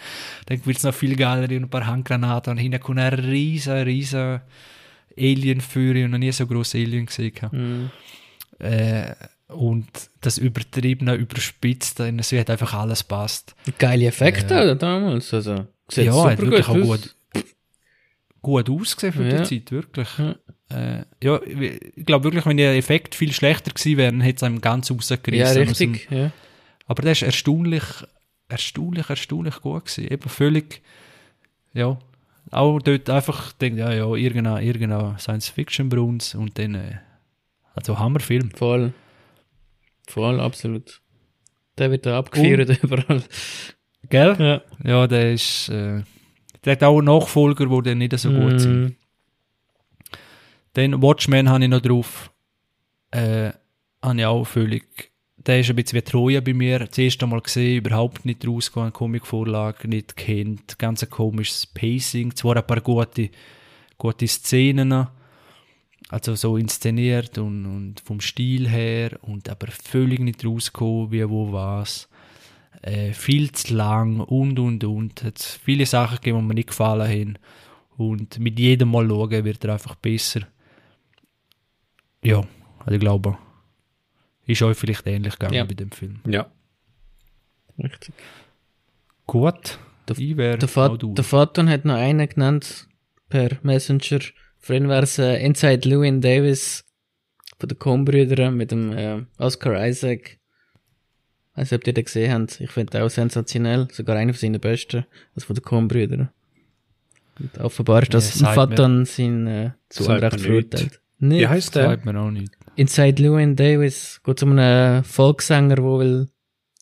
Dann wird es noch viel geiler, in ein paar Handgranaten und hinten kommt ein riesen, riesen Alien-Führer. Ich habe noch nie so grosse Alien gesehen. Mhm. Äh, und das übertriebene, überspitzte, es hat einfach alles passt. Geile Effekte oder damals. Also, sieht ja, hat wirklich auch aus. gut, gut ausgesehen für Ja. die Zeit, wirklich. Ja. Äh, ja, ich glaube wirklich, wenn die Effekte viel schlechter gewesen wären, hätte es einem ganz rausgerissen. Ja, richtig. dem- Ja. Aber der ist erstaunlich, erstaunlich, erstaunlich gut gewesen. Eben völlig, ja, auch dort einfach denkt, ja, ja, irgendein, irgendein Science-Fiction-Bruns und dann, äh, also Hammerfilm. Voll. Voll, absolut. Der wird da abgefeiert überall. Gell? Ja. Ja, der ist, äh, der hat auch Nachfolger, die dann nicht so gut sind. Dann Watchmen habe ich noch drauf. Äh, habe ich auch völlig. Der ist ein bisschen wie Troja bei mir. Das erste Mal gesehen, überhaupt nicht rausgegangen, Comicvorlage, nicht kennt. Ganz ein komisches Pacing. Zwar ein paar gute, gute Szenen, also so inszeniert und, und vom Stil her, und aber völlig nicht rausgekommen, wie, wo, was. Äh, viel zu lang und und und. Hat viele Sachen gegeben, die mir nicht gefallen haben. Und mit jedem Mal schauen wird er einfach besser. Ja, also ich glaube, ist euch vielleicht ähnlich gegangen Ja. bei dem Film. Ja. Richtig. Gut, Der- ich wäre Der, du. der Vater hat noch einen genannt per Messenger. Vorhin wäre es äh, Inside Llewyn Davis von den Coen-Brüdern mit dem äh, Oscar Isaac. Ich weiß nicht, ob ihr den gesehen habt. Ich finde den auch sensationell. Sogar einer von seinen besten. Also von den Coen-Brüdern. Und offenbar ist das Ja, Vater sein äh, zu Unrecht verurteilt. Nicht. Wie heißt der? Sagt mir auch nicht. Inside Llewyn Davis geht um einen Volkssänger, der will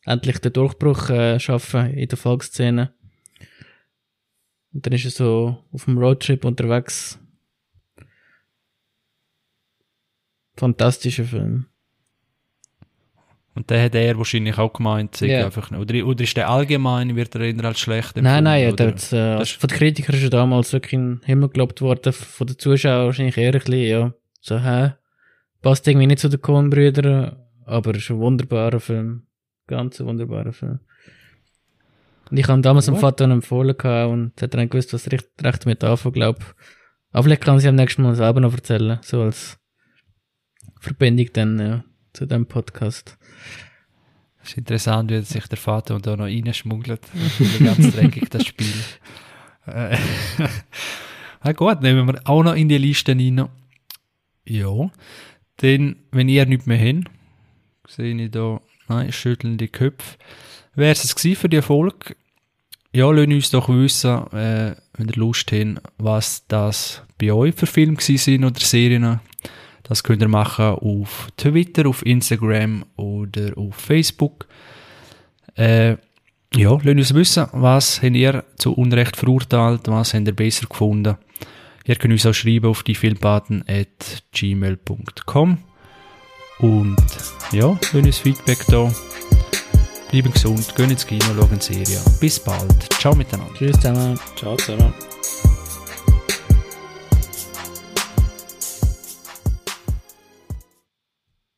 endlich den Durchbruch äh, schaffen in der Volksszene. Und dann ist er so auf dem Roadtrip unterwegs. Fantastischer Film. Und der hat er wahrscheinlich auch gemeint, Ja. einfach, oder, oder ist der allgemein, wird er eher als schlecht Nein, empfunden, nein, ja, oder? das, äh, Das- von den Kritikern ist er damals wirklich in den Himmel gelobt worden, von den Zuschauern wahrscheinlich eher ein bisschen, ja, so, hä, passt irgendwie nicht zu den Coen-Brüdern, aber ist ein wunderbarer Film. Ganz ein wunderbarer Film. Und ich habe damals dem. Vater empfohlen gehabt und hat dann gewusst, was recht, recht mit anfangen, glaub. Aber vielleicht kann sie am nächsten Mal selber noch erzählen, so als Verbindung dann ja, zu dem Podcast. Es ist interessant, wie sich der Vater da noch reinschmuggelt. ganz dreckig, das Spiel. Äh, ja gut, nehmen wir auch noch in die Liste rein. Ja. Dann, wenn ihr nichts mehr habt, sehe ich da, nein, schüttelnde Köpfe. Wäre es gewesen für die Folge? Ja, lasst uns doch wissen, äh, wenn ihr Lust habt, was das bei euch für Filme sind oder Serien. Das könnt ihr machen auf Twitter, auf Instagram oder auf Facebook. Äh, ja, lasst uns wissen, was habt ihr zu Unrecht verurteilt, was habt ihr besser gefunden. Ihr könnt uns auch schreiben auf die filmpaten.gmail.com und ja, lasst uns Feedback da. Bleiben gesund, gehen ins Kino, schauen Serie. Bis bald. Ciao miteinander. Tschüss zusammen. Ciao zusammen.